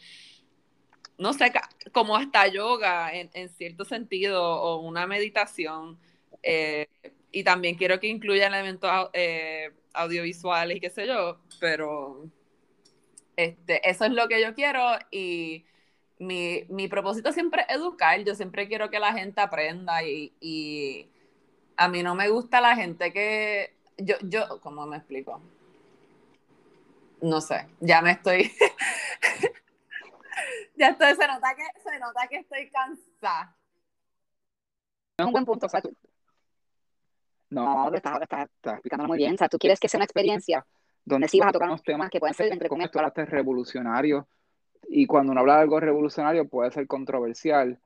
no sé, como hasta yoga en, cierto sentido o una meditación. Eh, y también quiero que incluya elementos eh, audiovisuales y qué sé yo, pero este, eso es lo que yo quiero y mi, propósito siempre es educar, yo siempre quiero que la gente aprenda y, y a mí no me gusta la gente que, yo, yo, ¿cómo me explico? No sé, ya me estoy... Ya estoy, se nota que, se nota que estoy cansada. Es un buen punto, o sea, tú... No, estás está, explicándolo muy bien. O sea, tú quieres que sea una experiencia donde sí vas a tocar unos temas que pueden ser, entre comillas, tú revolucionario. Y cuando uno habla de algo revolucionario puede ser controversial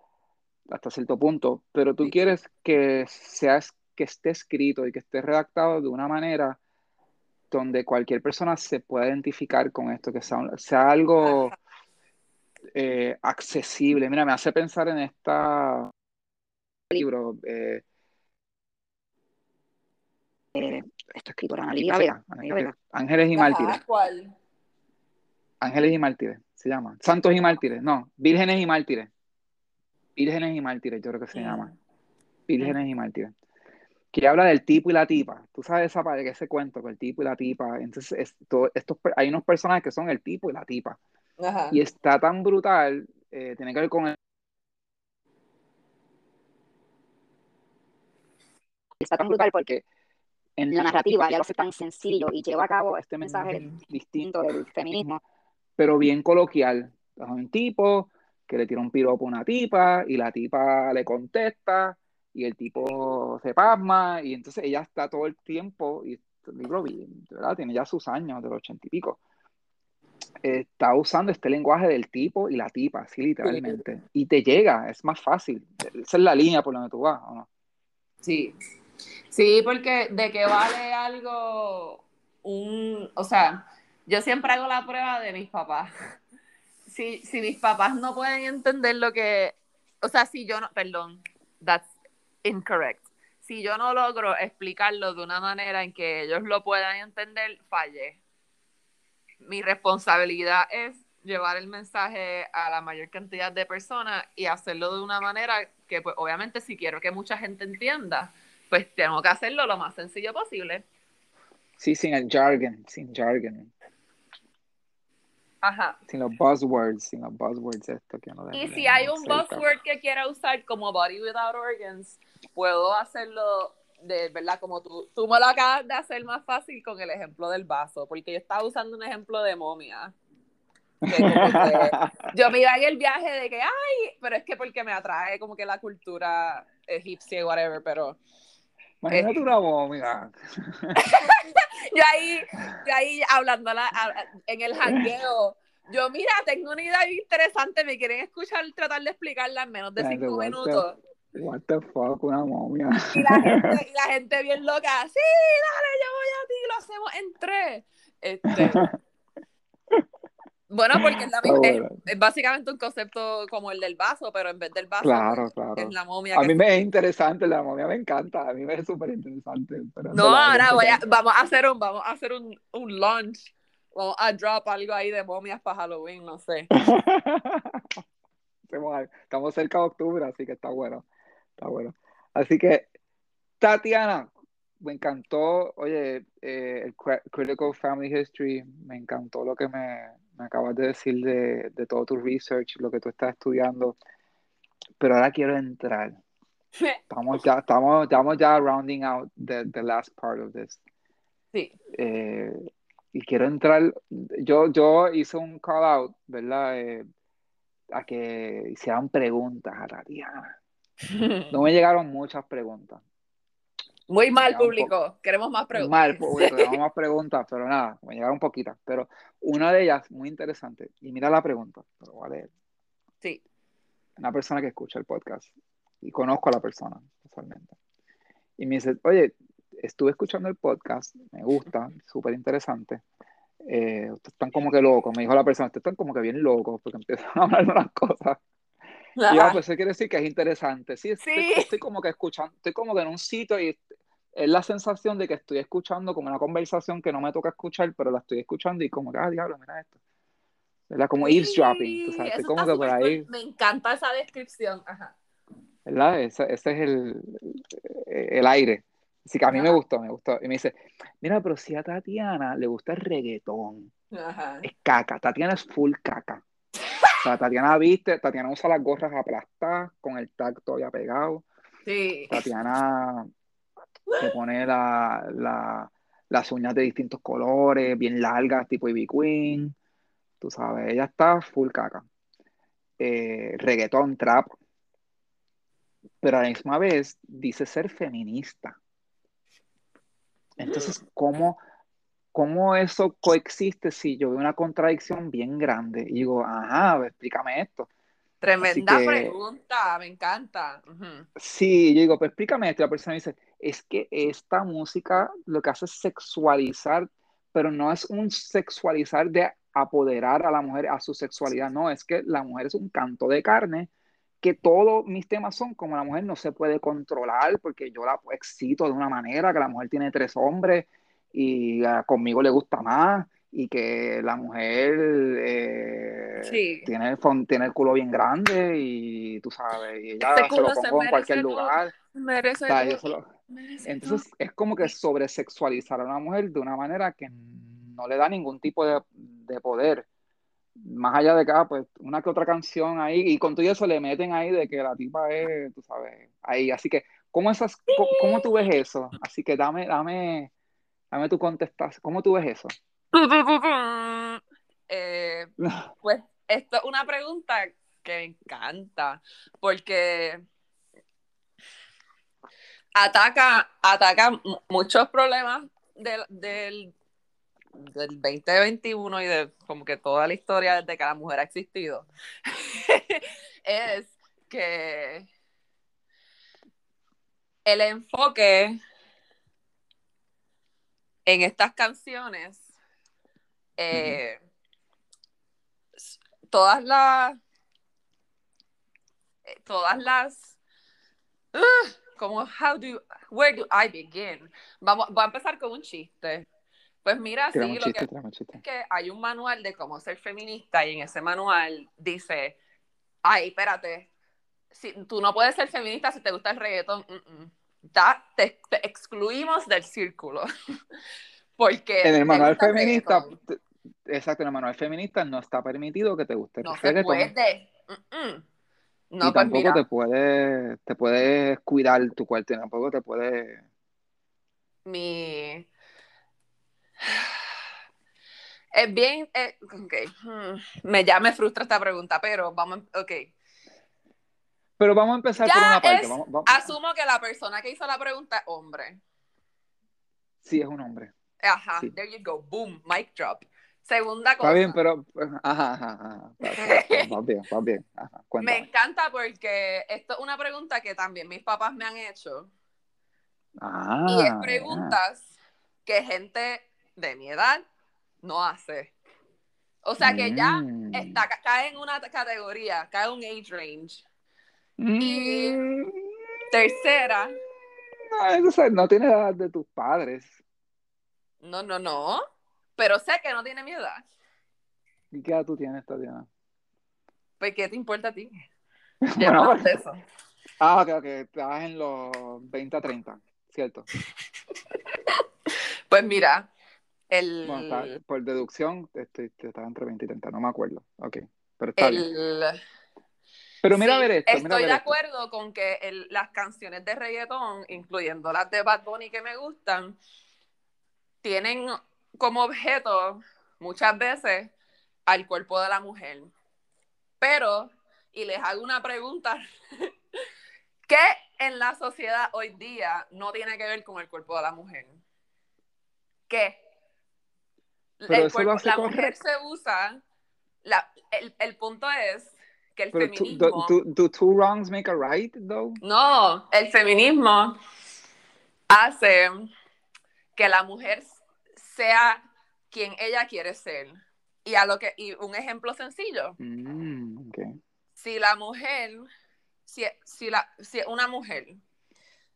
hasta cierto punto, pero tú quieres que, sea, que esté escrito y que esté redactado de una manera donde cualquier persona se pueda identificar con esto, que sea, sea algo eh, accesible. Mira, me hace pensar en este libro. Eh, eh, esto escrito Ana Lidia Vega, Vega. Ángeles y Mártires. ¿Cuál? Ángeles y Mártires, se llama. Santos y Mártires, no, Vírgenes y Mártires. Vírgenes y Mártires, yo creo que se mm. llama. Vírgenes y Mártires que habla del tipo y la tipa. Tú sabes esa parte, ese cuento con el tipo y la tipa. Entonces, esto, estos, hay unos personajes que son el tipo y la tipa. Y está tan brutal, eh, tiene que ver con el... Está tan brutal porque en la narrativa ya lo hace tan sencillo y lleva a cabo este mensaje distinto del feminismo. Pero bien coloquial. Es un tipo que le tira un piropo a una tipa y la tipa le contesta y el tipo se pasma y entonces ella está todo el tiempo, y el libro ¿verdad? tiene ya sus años, de los ochenta y pico, está usando este lenguaje del tipo y la tipa, así literalmente, y te llega, es más fácil, esa es la línea por donde tú vas, ¿o no? Sí, sí, porque de qué vale algo, un, o sea, yo siempre hago la prueba de mis papás. Si, si mis papás no pueden entender lo que, o sea, si yo no, perdón, that's incorrect. Si yo no logro explicarlo de una manera en que ellos lo puedan entender, fallé. Mi responsabilidad es llevar el mensaje a la mayor cantidad de personas y hacerlo de una manera que, pues, obviamente, si quiero que mucha gente entienda, pues tengo que hacerlo lo más sencillo posible. Sí, sin el jargon, sin jargon. Ajá. Sin los buzzwords, sin los buzzwords esto que no Y si hay un buzzword que quiera usar como body without organs, puedo hacerlo de verdad como tú, tú me lo acabas de hacer más fácil con el ejemplo del vaso, porque yo estaba usando un ejemplo de momia. yo me iba en el viaje de que, ay, pero es que porque me atrae como que la cultura egipcia y whatever, pero... Imagínate una momia. yo ahí, yo ahí hablando en el jangueo, yo, mira, tengo una idea interesante, me quieren escuchar tratar de explicarla en menos de cinco minutos. What the fuck, una momia. Y la gente, y la gente bien loca, sí, dale, yo voy a ti, lo hacemos en tres. Este, bueno, porque es, la misma, es, básicamente un concepto como el del vaso, pero en vez del vaso claro, claro. es la momia. A mí me es interesante, la momia me encanta, a mí me es súper interesante. No, ahora voy a, vamos a hacer un, vamos a hacer un, un launch, vamos a drop algo ahí de momias para Halloween, no sé. Estamos cerca de octubre, así que está bueno. Está bueno. Así que, Tatiana, me encantó, oye, eh, el Critical Family History, me encantó lo que me, me acabas de decir de, de, todo tu research, lo que tú estás estudiando. Pero ahora quiero entrar. Estamos ya, estamos, estamos ya rounding out the, the last part of this. Sí. Eh, y quiero entrar, yo, yo hice un call out, ¿verdad? Eh, a que hicieran preguntas a Tatiana. No me llegaron muchas preguntas. Muy mal, público. Queremos más preguntas. Mal, público. Queremos más preguntas, pero nada, me llegaron poquitas. Pero una de ellas, muy interesante, y mira la pregunta, pero leer. Sí. Una persona que escucha el podcast y conozco a la persona personalmente. Y me dice, oye, estuve escuchando el podcast, me gusta, súper interesante. Eh, ustedes están como que locos, me dijo la persona, ustedes están como que bien locos porque empiezan a hablar de unas cosas y yo, pues eso quiere decir que es interesante. Sí, Estoy, como que escuchando, estoy como que en un sitio y es la sensación de que estoy escuchando como una conversación que no me toca escuchar, pero la estoy escuchando y como que, ah, diablo, mira esto. ¿Verdad? Como eavesdropping. Tú sabes, estoy como que por ahí. Me encanta esa descripción. Ajá. ¿Verdad? Ese, ese es el, el aire. Así que a mí me gustó, me gustó. Y me dice, mira, pero si a Tatiana le gusta el reggaetón, Ajá. es caca. Tatiana es full caca. O sea, Tatiana viste, Tatiana usa las gorras aplastadas con el tacto ya pegado. Sí. Tatiana se pone la, las uñas de distintos colores, bien largas, tipo Ivy Queen. Tú sabes, ella está full caca. Eh, reggaetón, trap. Pero a la misma vez dice ser feminista. Entonces, ¿cómo, ¿cómo eso coexiste si yo veo una contradicción bien grande? Y digo, ajá, explícame esto. Tremenda pregunta, me encanta. Sí, yo digo, pues explícame esto. Y la persona dice, es que esta música lo que hace es sexualizar pero no es un sexualizar de apoderar a la mujer a su sexualidad, no, es que la mujer es un canto de carne, que todos mis temas son como la mujer no se puede controlar porque yo la excito de una manera, que la mujer tiene tres hombres y uh, conmigo le gusta más y que la mujer eh, Sí. tiene, el, tiene el culo bien grande y tú sabes, y ella se lo pongo en cualquier lugar. Merece O sea, lo- merece entonces es como que sobresexualizar a una mujer de una manera que no le da ningún tipo de, de poder. Más allá de cada, pues, una que otra canción ahí, y con todo eso le meten ahí de que la tipa es, tú sabes, ahí. Así que, ¿cómo esas, cómo, cómo tú ves eso? Así que dame, dame, dame tu contestación. ¿Cómo tú ves eso? Eh, Pues esto es una pregunta que me encanta, porque ataca, ataca mu- muchos problemas del, del, del 2021 y de como que toda la historia desde que la mujer ha existido. es que el enfoque en estas canciones eh, todas las eh, todas las Ugh, como how do where do I begin vamos voy a empezar con un chiste. Pues mira sí lo chiste, que es que hay un manual de cómo ser feminista y en ese manual dice ay espérate si, tú no puedes ser feminista si te gusta el reggaetón mm, mm. Da- te, te excluimos del círculo. Porque En el manual el feminista, te- exacto, en el manual feminista no está permitido que te guste el no se reggaetón. puede. Mm, mm. no y pues tampoco te puedes, te puedes cuidar tu cuerpo, tampoco te puedes... mi es bien eh, ok, hmm, me ya me frustra esta pregunta pero vamos ok Pero vamos a empezar Ya por una parte. es- Vamos, vamos- asumo que la persona que hizo la pregunta es hombre Sí, es un hombre. ajá Sí. there you go boom mic drop segunda cosa Está bien, pero... Ajá, ajá, ajá. Vas bien, vas bien. Ajá, me encanta porque esto es una pregunta que también mis papás me han hecho Ah, y es ya. preguntas que gente de mi edad no hace o sea que ya Mm. está, ca- cae en una categoría, cae en un age range. Y- Mm. Tercera, No, eso no tiene la edad de tus padres. no, no, no, pero sé que no tiene mi edad. ¿Y qué edad tú tienes, Tatiana? Pues, ¿qué te importa a ti? Bueno, de eso. Ah, ok, ok. Estás en los 20 a 30, ¿cierto? Pues mira, el, Bueno, está- por deducción, este, estaba entre 20 y 30, no me acuerdo. Ok, pero está bien. Pero mira sí, a ver esto, mira estoy ver de esto. acuerdo con que el- las canciones de reggaetón, incluyendo las de Bad Bunny que me gustan, tienen como objeto muchas veces al cuerpo de la mujer. Pero, y les hago una pregunta, ¿qué en la sociedad hoy día no tiene que ver con el cuerpo de la mujer? ¿Qué? Pero El cuerpo- la mujer se usa, la- el, el punto es que el Pero feminismo... do, do- do two wrongs make a right, though? No, el feminismo hace que la mujer sea quien ella quiere ser. Y a lo que y un ejemplo sencillo, Mm, si la mujer si, si la si una mujer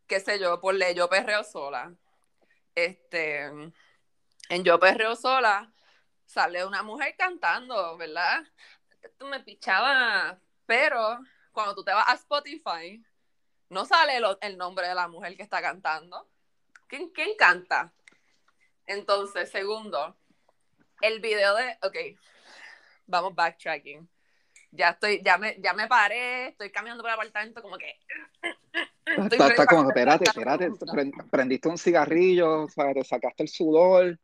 qué sé yo, por ley yo perreo sola. Este en yo perreo sola sale una mujer cantando, ¿verdad? Tú me pichabas, pero cuando tú te vas a Spotify no sale lo- el nombre de la mujer que está cantando. ¿Quién, quién canta? Entonces, segundo, el video de. Ok, vamos backtracking. Ya estoy, ya me, ya me paré, estoy caminando por el apartamento como que. Está, como, espérate, espérate, prendiste un cigarrillo, o sea, te sacaste el sudor.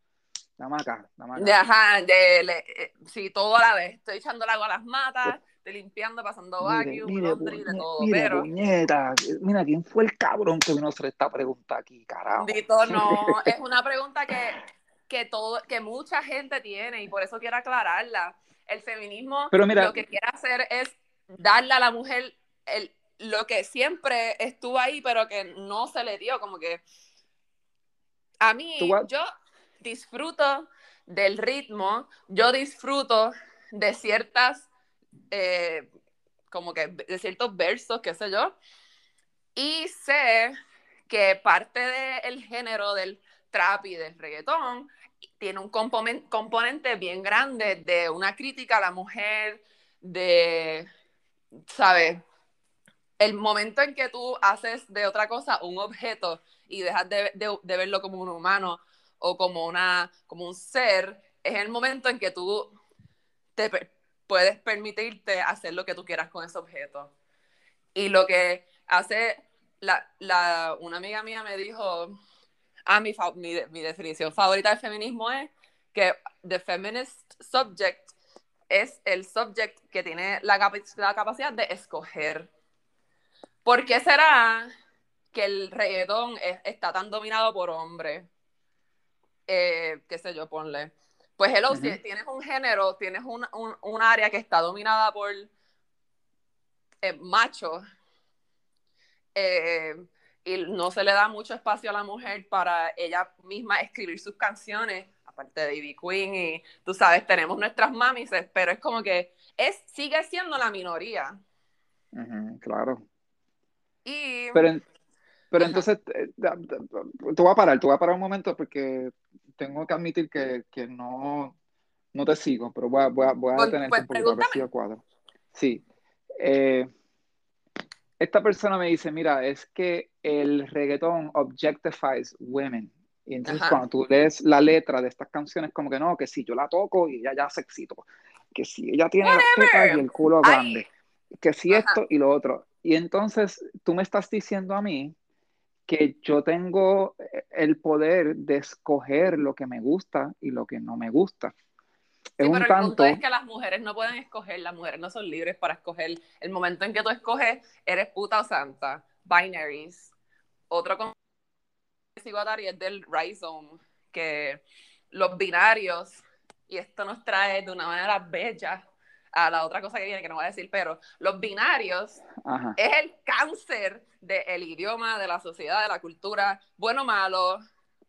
Acá. De, ajá, de, le- eh, sí, todo a la vez. Estoy echando el agua a las matas, estoy limpiando, pasando vacuum, mire, laundry, de todo. mire, pero, puñeta, mira, ¿quién fue el cabrón que vino a hacer esta pregunta aquí, carajo? Dito, no, es una pregunta que, que, todo, que mucha gente tiene y por eso quiero aclararla. El feminismo Pero mira- lo que quiere hacer es darle a la mujer el, lo que siempre estuvo ahí, pero que no se le dio, como que a mí, yo disfruto del ritmo, yo disfruto de ciertas, eh, como que de ciertos versos, qué sé yo, y sé que parte del género del trap y del reggaetón tiene un componente bien grande de una crítica a la mujer, de, ¿sabes? El momento en que tú haces de otra cosa un objeto y dejas de, de, verlo como un humano o como, una, como un ser, es el momento en que tú te puedes permitirte hacer lo que tú quieras con ese objeto. Y lo que hace la, una amiga mía me dijo, ah, mi, mi, mi definición favorita del feminismo es que the feminist subject es el subject que tiene la, la capacidad de escoger. ¿Por qué será que el reggaetón está tan dominado por hombres? Eh, qué sé yo, ponle. Pues hello, si tienes un género, tienes un, un, un, área que está dominada por eh, machos, eh, y no se le da mucho espacio a la mujer para ella misma escribir sus canciones, aparte de Ivy Queen y tú sabes, tenemos nuestras mamis, pero es como que es, sigue siendo la minoría. claro. Y... Pero, pero entonces, eh, tú vas a parar, tú vas a parar un momento porque tengo que admitir que, que no, no te sigo, pero voy a, voy a, voy a detenerte pues, un poquito, a ver cuadro. Sí. Eh, esta persona me dice, mira, es que el reggaetón objectifies women. Y entonces cuando tú lees la letra de estas canciones, como que no, que si yo la toco y ella ya se excitó, que si ella tiene las tetas y el culo grande, que si esto y lo otro. Y entonces tú me estás diciendo a mí que yo tengo el poder de escoger lo que me gusta y lo que no me gusta es pero el punto es que las mujeres no pueden escoger, las mujeres no son libres para escoger. El momento en que tú escoges, eres puta o santa. Binaries. Otro que sigo a dar y es del rhizome, que los binarios, y esto nos trae de una manera bella a la otra cosa que viene, que no voy a decir, pero los binarios es el cáncer del idioma, de la sociedad, de la cultura, bueno, malo,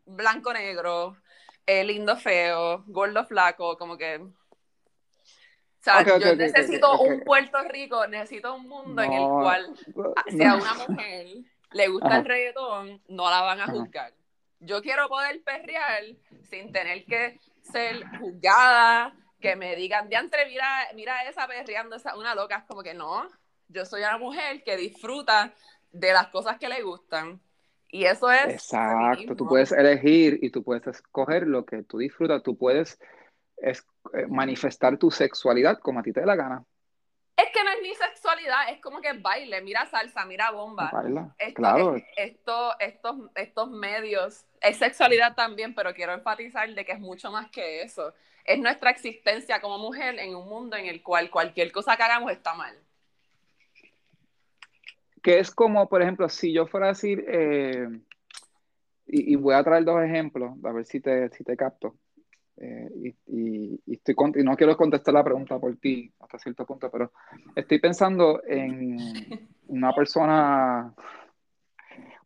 blanco, negro, eh, lindo, feo, gordo, flaco, como que... O sea, yo necesito un Puerto Rico, necesito un mundo en el cual si a una mujer le gusta el reggaetón, no la van a juzgar. Yo quiero poder perrear sin tener que ser juzgada, que me digan, diantre, mira, mira esa perreando, esa, una loca, es como que no. Yo soy una mujer que disfruta de las cosas que le gustan y eso es... Exacto, tú puedes elegir y tú puedes escoger lo que tú disfrutas, tú puedes eh, manifestar tu sexualidad como a ti te dé la gana. Es que no es ni sexualidad, es como que baile, mira salsa, mira bomba. Baila, claro. esto, estos, estos medios, es sexualidad también, pero quiero enfatizar de que es mucho más que eso. Es nuestra existencia como mujer en un mundo en el cual cualquier cosa que hagamos está mal que es como, por ejemplo, si yo fuera a decir, eh, y, voy a traer dos ejemplos, a ver si te, si te capto. Eh, y, y, estoy y no quiero contestar la pregunta por ti hasta cierto punto, pero estoy pensando en una persona,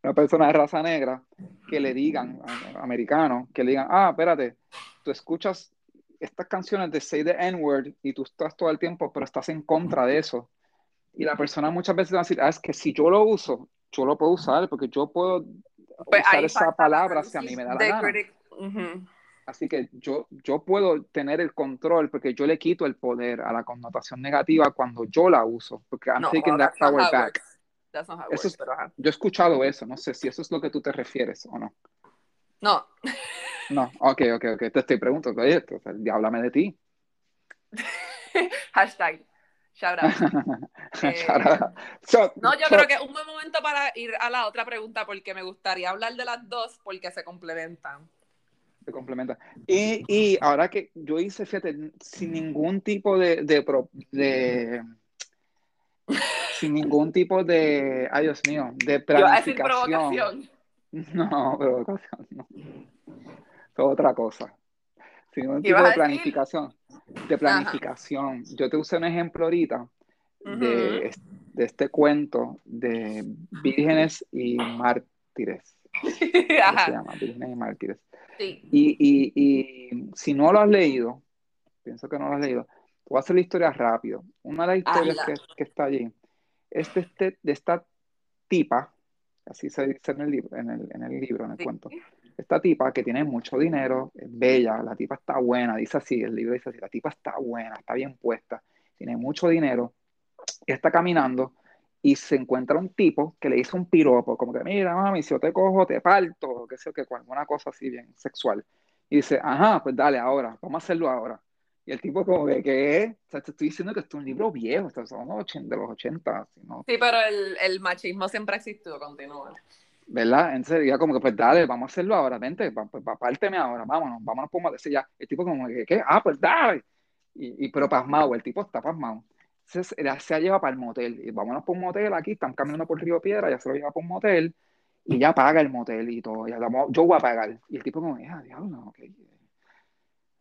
una persona de raza negra que le digan, americano, que le digan, ah, espérate, tú escuchas estas canciones de Say the N-word y tú estás todo el tiempo, pero estás en contra de eso. Y la persona muchas veces va a decir, ah, es que si yo lo uso, yo lo puedo usar porque yo puedo pues usar esa palabra si a mí me da la gana. Así que yo, yo puedo tener el control porque yo le quito el poder a la connotación negativa cuando yo la uso. Porque I'm taking that power back. Eso yo he escuchado eso, no sé si eso es lo que tú te refieres o no. No. No, ok, ok, ok. Te estoy preguntando, oye, háblame de ti. Hashtag Shout out. Eh, no, yo creo que es un buen momento para ir a la otra pregunta porque me gustaría hablar de las dos porque se complementan. Se complementan. Y, y ahora que yo hice, fíjate, sin ningún tipo de, de, sin ningún tipo de, ay Dios mío, de planificación. No, provocación, no. Es otra cosa. Sin ningún tipo de planificación de planificación. Yo te usé un ejemplo ahorita de, de, este cuento de vírgenes y mártires. Se llama Vírgenes y mártires. Sí. Y, y, y si no lo has leído, pienso que no lo has leído, voy a hacer la historia rápido. Una de las historias que, que, está allí es de, este, de esta tipa, así se dice en el libro, en el, en el, libro, en el Sí. cuento. Esta tipa que tiene mucho dinero, es bella, la tipa está buena, dice así, el libro dice así, la tipa está buena, está bien puesta, tiene mucho dinero, está caminando y se encuentra un tipo que le hizo un piropo, como que mira, mami, si yo te cojo, te parto, qué sé yo, que alguna cosa así bien sexual. Y dice, ajá, pues dale, ahora, vamos a hacerlo ahora. Y el tipo como que, ¿qué? O te estoy diciendo que es un libro viejo, o sea, son los 80, de los 80, ¿no? Sí, pero el, el machismo siempre ha existido, continúa. ¿Verdad? Entonces ya como que, pues dale, vamos a hacerlo ahora, vente, pues, párteme ahora, vámonos, vámonos por motel. ya, el tipo como que, ¿qué? Ah, pues dale. Y, y pero pasmado, el tipo está pasmado. Entonces él se lleva para el motel, y vámonos por un motel aquí, están caminando por Río Piedra, ya se lo lleva por un motel, y ya paga el motel y todo, ya yo voy a pagar. Y el tipo como, ah, diablo, ok.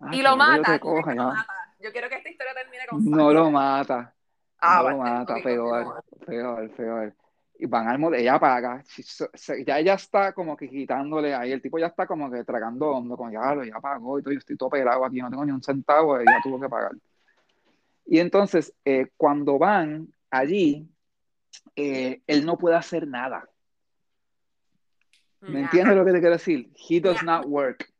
Ah, y lo mata, coja, ya. lo mata. Yo quiero que esta historia termine con No lo mata. Ah, no lo mata, peor, peor, peor. Y van al motel, ella paga, ya ella está como que quitándole ahí, el tipo ya está como que tragando hondo, como ya, lo- ya pagó y todo, yo estoy todo pelado aquí, no tengo ni un centavo, ella tuvo que pagar. Y entonces, eh, cuando van allí, eh, él no puede hacer nada. ¿Me entiendes lo que te quiero decir? He does not work.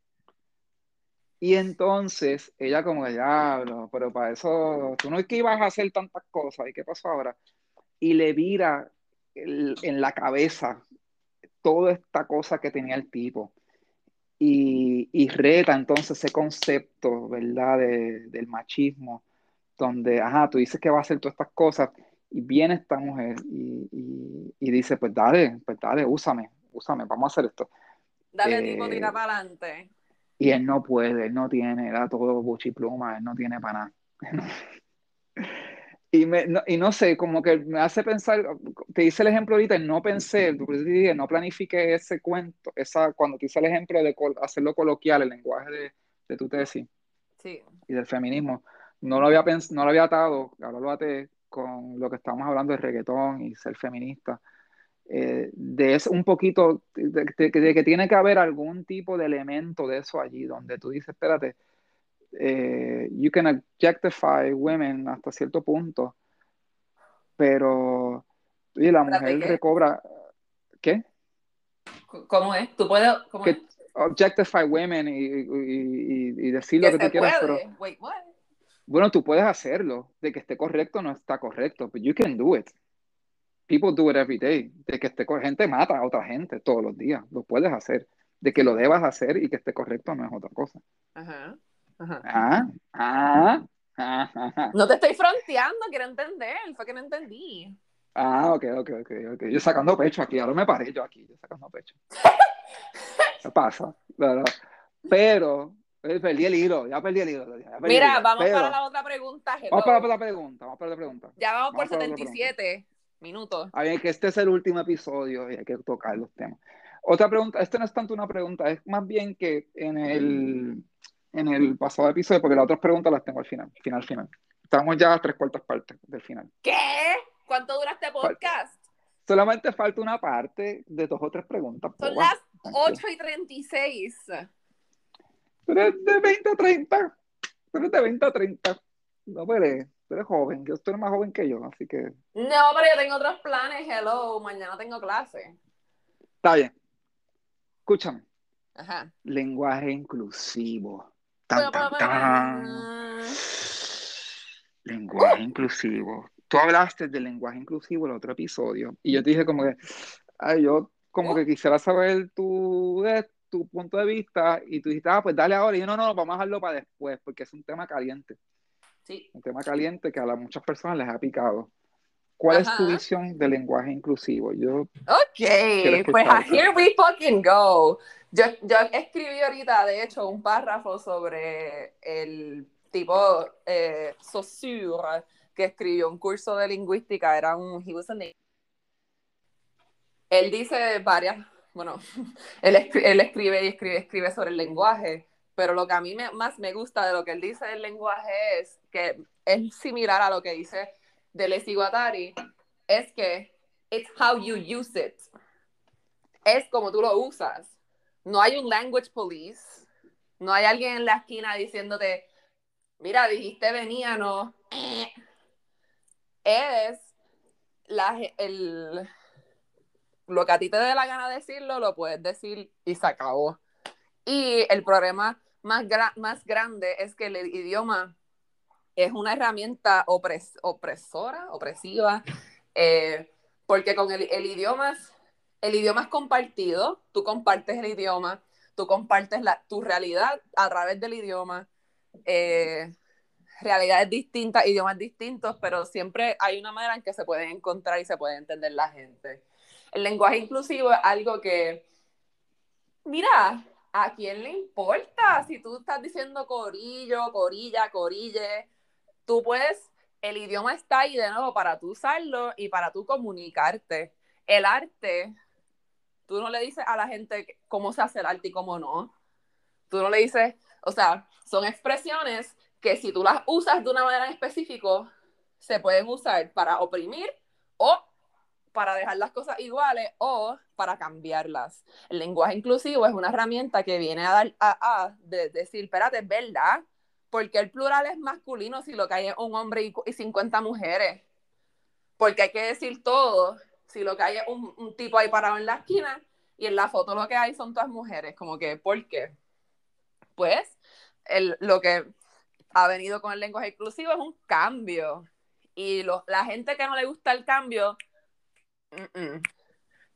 Y entonces ella como que diablo, pero para eso tú no es que ibas a hacer tantas cosas, ¿y qué pasó ahora? Y le vira el- en la cabeza toda esta cosa que tenía el tipo. Y, y reta entonces ese concepto, ¿verdad? De- del machismo, donde, ajá, tú dices que va a hacer todas estas cosas, y viene esta mujer y, y- y dice, pues dale, pues dale, úsame, úsame, vamos a hacer esto. Dale, Eh, tipo, tira para adelante. Y él no puede, él no tiene, era todo buchipluma, él no tiene para nada. Y, me, no, y no sé, como que me hace pensar, te hice el ejemplo ahorita, y no pensé, dije, no planifiqué ese cuento, esa, cuando te hice el ejemplo de col- hacerlo coloquial, el lenguaje de, de tu tesis Sí. y del feminismo, no lo había pens no lo había atado, ahora lo até con lo que estábamos hablando de reggaetón y ser feminista, eh, de eso un poquito, de, de- de que tiene que haber algún tipo de elemento de eso allí, donde tú dices, espérate, eh, you can objectify women hasta cierto punto, pero oye, la mujer ¿qué? recobra, ¿qué? ¿Cómo es? ¿Tú puedes? ¿Cómo Que es? objectify women y, y, y- y decir lo Que que tú quieras, pero puede. Wait, what? bueno, tú puedes hacerlo, de que esté correcto o no está correcto, but you can do it. People do it every day. De que esté gente mata a otra gente todos los días, lo puedes hacer. De que lo debas hacer y que esté correcto no es otra cosa. Ajá. Ajá. Ah, ah, ah. No te estoy fronteando, quiero entender. Fue que no entendí. Ah, ok, ok, ok, ok. Yo sacando pecho aquí, ahora me paré yo aquí, yo sacando pecho. ¿Qué pasa? Pero, eh, perdí el hilo, ya perdí el hilo. el Mira, hilo, vamos pero- para la otra pregunta. hello. Vamos para la pregunta, vamos para la pregunta. Ya vamos por vamos otra 77 minutos. A ver, que este es el último episodio y hay que tocar los temas. Otra pregunta, este no es tanto una pregunta, es más bien que en el, en el pasado episodio, porque las otras preguntas las tengo al final, final, final. Estamos ya a tres cuartas partes del final. ¿Qué? ¿Cuánto dura este podcast? Solamente falta una parte de dos o tres preguntas. Son las 8 y 36. Pero es de 20 a 30. Pero es de 20 a 30. No, pero tú eres joven. Yo estoy más joven que yo, así que No, pero yo tengo otros planes. Hello, mañana tengo clase. está bien. Escúchame. Ajá. Lenguaje inclusivo. Tan, tan, tan. Lenguaje inclusivo. Tú hablaste del lenguaje inclusivo en el otro episodio y yo te dije como que, ay, yo como que quisiera saber tu, tu punto de vista y tú dijiste, ah, pues dale ahora. Y yo, no, no, vamos a dejarlo para después porque es un tema caliente. Sí. Un tema caliente que a las muchas personas les ha picado. ¿Cuál es tu Ajá. visión del lenguaje inclusivo? Yo, Ok, pues escucharte. here we fucking go. Yo, yo escribí ahorita, de hecho, un párrafo sobre el tipo eh, Saussure que escribió un curso de lingüística, era un, he was a Él dice varias, bueno, él, él escribe y escribe, escribe sobre el lenguaje, pero lo que a mí me- más me gusta de lo que él dice del lenguaje es que es similar a lo que dice de Les Iguatari, es que it's how you use it. Es como tú lo usas. No hay un language police, No hay alguien en la esquina diciéndote, mira, dijiste veníano. Es la, el, lo que a ti te dé la gana decirlo, lo puedes decir y se acabó. Y el problema más, más grande es que el idioma es una herramienta opresora, opresiva, eh, porque con el, el, idioma, el idioma es compartido, tú compartes el idioma, tú compartes la, tu realidad a través del idioma, eh, realidades distintas, idiomas distintos, pero siempre hay una manera en que se pueden encontrar y se puede entender la gente. El lenguaje inclusivo es algo que, mira, ¿a quién le importa si tú estás diciendo corillo, corilla, corille? Tú puedes, el idioma está ahí de nuevo para tú usarlo y para tú comunicarte. El arte, tú no le dices a la gente cómo se hace el arte y cómo no. Tú no le dices, o sea, son expresiones que si tú las usas de una manera en específico, se pueden usar para oprimir o para dejar las cosas iguales o para cambiarlas. El lenguaje inclusivo es una herramienta que viene a dar a, a de decir, espérate, es verdad, porque el plural es masculino si lo que hay es un hombre y, 50 mujeres? Porque hay que decir todo si lo que hay es un, tipo ahí parado en la esquina y en la foto lo que hay son todas mujeres. Como que, ¿por qué? Pues el, lo que ha venido con el lenguaje inclusivo es un cambio. Y la gente que no le gusta el cambio,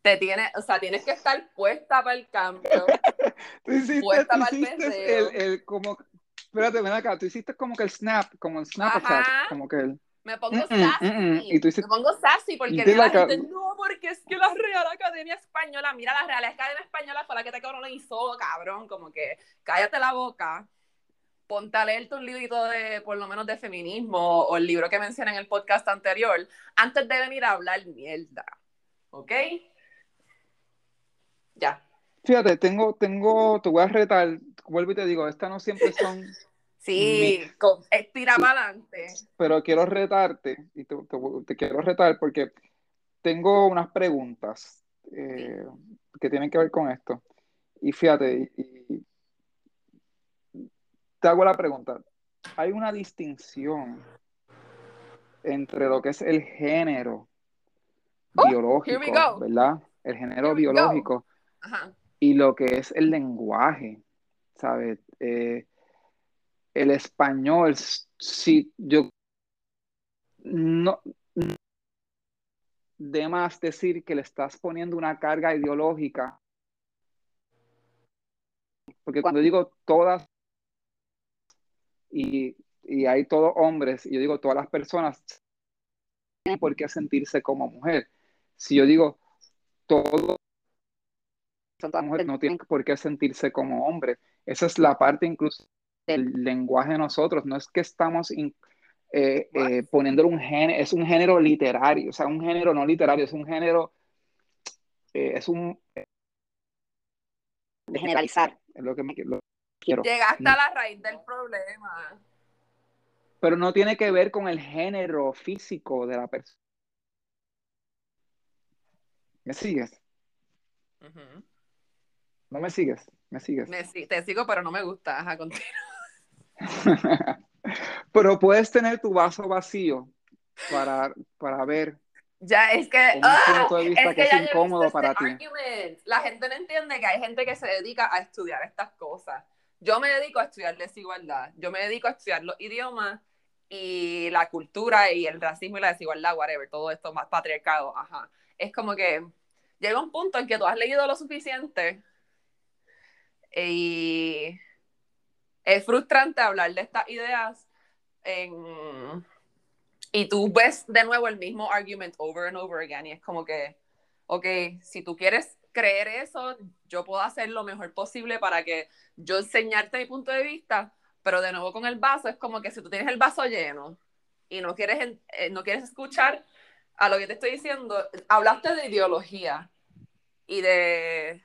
te tiene, o sea, tienes que estar puesta para el cambio. puesta para el, el, como espérate, ven acá, tú hiciste como que el snap, como el snap attack, como que el... Me pongo sassy. y tú me pongo sassy porque la gente, no, porque es que la Real Academia Española, mira, la Real Academia Española fue la que te colonizó, cabrón, como que cállate la boca, ponte a leerte un librito de, por lo menos, de feminismo o el libro que mencioné en el podcast anterior, antes de venir a hablar mierda, ¿ok? Ya. Fíjate, tengo, tengo, te voy a retar, vuelvo y te digo, estas no siempre son... Sí, con, estira para adelante. Pero quiero retarte, y te, quiero retar porque tengo unas preguntas eh, que tienen que ver con esto. Y fíjate, y, te hago la pregunta, ¿hay una distinción entre lo que es el género oh, biológico, ¿verdad? El género biológico y lo que es el lenguaje. ¿Sabes? Eh, el español, si yo no, de más decir que le estás poniendo una carga ideológica, porque cuando digo todas, y, y hay todos hombres, y yo digo todas las personas, tienen por qué sentirse como mujer. Si yo digo todo las mujeres no tienen por qué sentirse como hombres. Esa es la parte incluso del lenguaje de nosotros. No es que estamos eh, eh, poniéndole un género, es un género literario, o sea, un género no literario, es un género, eh, es un... de generalizar. Es lo que me quiero. Llegaste a la raíz del problema. Pero no tiene que ver con el género físico de la persona. ¿Me sigues? ¿No me sigues? ¿Me sigues? te sigo, pero no me gusta. Ajá, pero puedes tener tu vaso vacío para, para ver. Ya, es que, un ¡ah! punto de vista que, es incómodo para ti. La gente no entiende que hay gente que se dedica a estudiar estas cosas. Yo me dedico a estudiar desigualdad. Yo me dedico a estudiar los idiomas y la cultura y el racismo y la desigualdad, whatever, todo esto más patriarcado, ajá. Es como que llega un punto en que tú has leído lo suficiente y es frustrante hablar de estas ideas y tú ves de nuevo el mismo argument over and over again y es como que, ok, si tú quieres creer eso, yo puedo hacer lo mejor posible para que yo enseñarte mi punto de vista, pero de nuevo con el vaso es como que si tú tienes el vaso lleno y no quieres, eh, no quieres escuchar a lo que te estoy diciendo, hablaste de ideología y de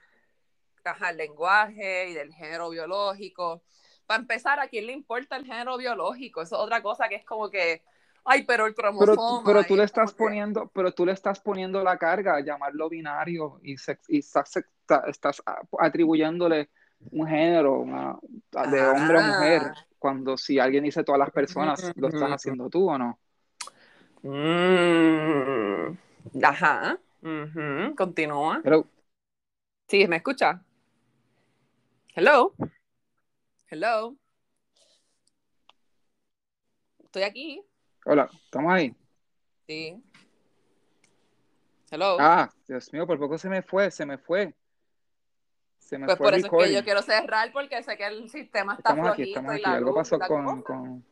el lenguaje y del género biológico. Para empezar, ¿a quién le importa el género biológico? Eso es otra cosa que es como que, ay, pero el cromosoma. Pero, tú le estás poniendo, pero tú le estás poniendo la carga, llamarlo binario y, y estás, estás, atribuyéndole un género una, de hombre o mujer, Ah. cuando si alguien dice todas las personas, ¿lo estás haciendo tú o no? Mm, Ajá. Continúa. Pero, Sí, ¿me escucha? Hello. Hello. Estoy aquí. hola, ¿estamos ahí? Sí. Hello. Ah, Dios mío, por poco se me fue, se me fue. Se me pues fue por el eso es que yo quiero cerrar porque sé que el sistema está Estamos aquí, flojito estamos y aquí. la Algo luz, pasó la con, cosa. con,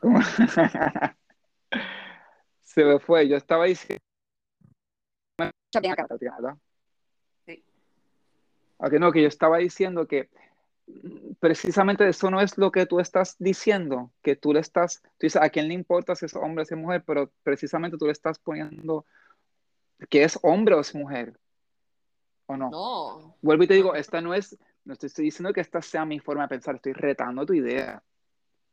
con- Se me fue. Yo estaba diciendo, Escucha bien acá. Tatiana, ¿verdad? Sí. Ok, no, que yo estaba diciendo que mm, precisamente eso no es lo que tú estás diciendo, que tú le estás, tú dices, a quién le importa si es hombre o si es mujer, pero precisamente tú le estás poniendo que es hombre o es mujer, ¿o no? No. Vuelvo y te digo, esta no es, no estoy diciendo que esta sea mi forma de pensar, estoy retando tu idea.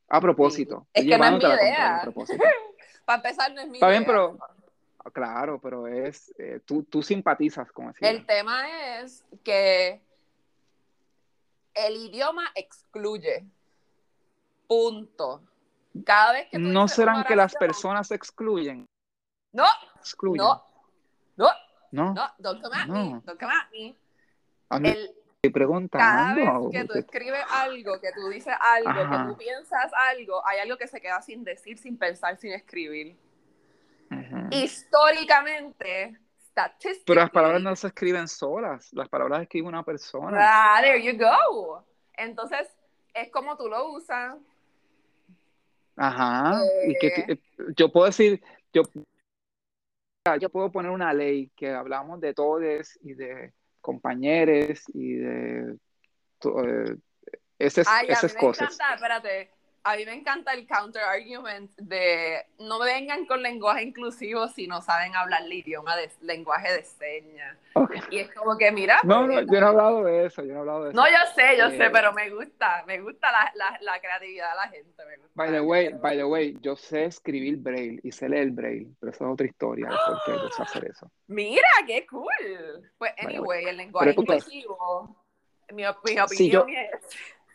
A propósito, Es estoy que no es mi a idea. a. Para empezar, no es mi Está bien, pero claro, pero es, eh, tú, tú simpatizas con idea. El tema es que el idioma excluye. Punto. Cada vez que tú ¿No serán que las personas excluyen? No, Excluyen. no, no, No. no, don't come at No. me, don't come at me. A mí El, estoy cada vez que tú escribes algo, que tú dices algo, Ajá. que tú piensas algo, hay algo que se queda sin decir, sin pensar, sin escribir. Ujú. Históricamente, Pero las palabras no se escriben solas, las palabras escribe una persona. Ah, there you go. Entonces, es como tú lo usas. Ajá. Y que, Eh. que- yo puedo decir, yo, yo puedo poner una ley que hablamos de todes y de compañeros y de to- eh, esas, Ay, a mí esas me cosas. encanta, espérate, a mí me encanta el counter argument de no vengan con lenguaje inclusivo si no saben hablar el idioma de lenguaje de señas. Ok. Y es como que, mira, No, pues, no, yo no he hablado de eso, yo no he hablado de eso. no, yo sé, yo Eh, sé, pero me gusta, me gusta la, la, la creatividad de la gente. Me gusta. By the way, by the way, yo sé escribir braille y sé leer braille, pero eso es otra historia de por qué yo sé hacer eso. Mira, qué cool. Pues, anyway, el lenguaje inclusivo, mi, mi opinión Si yo- es...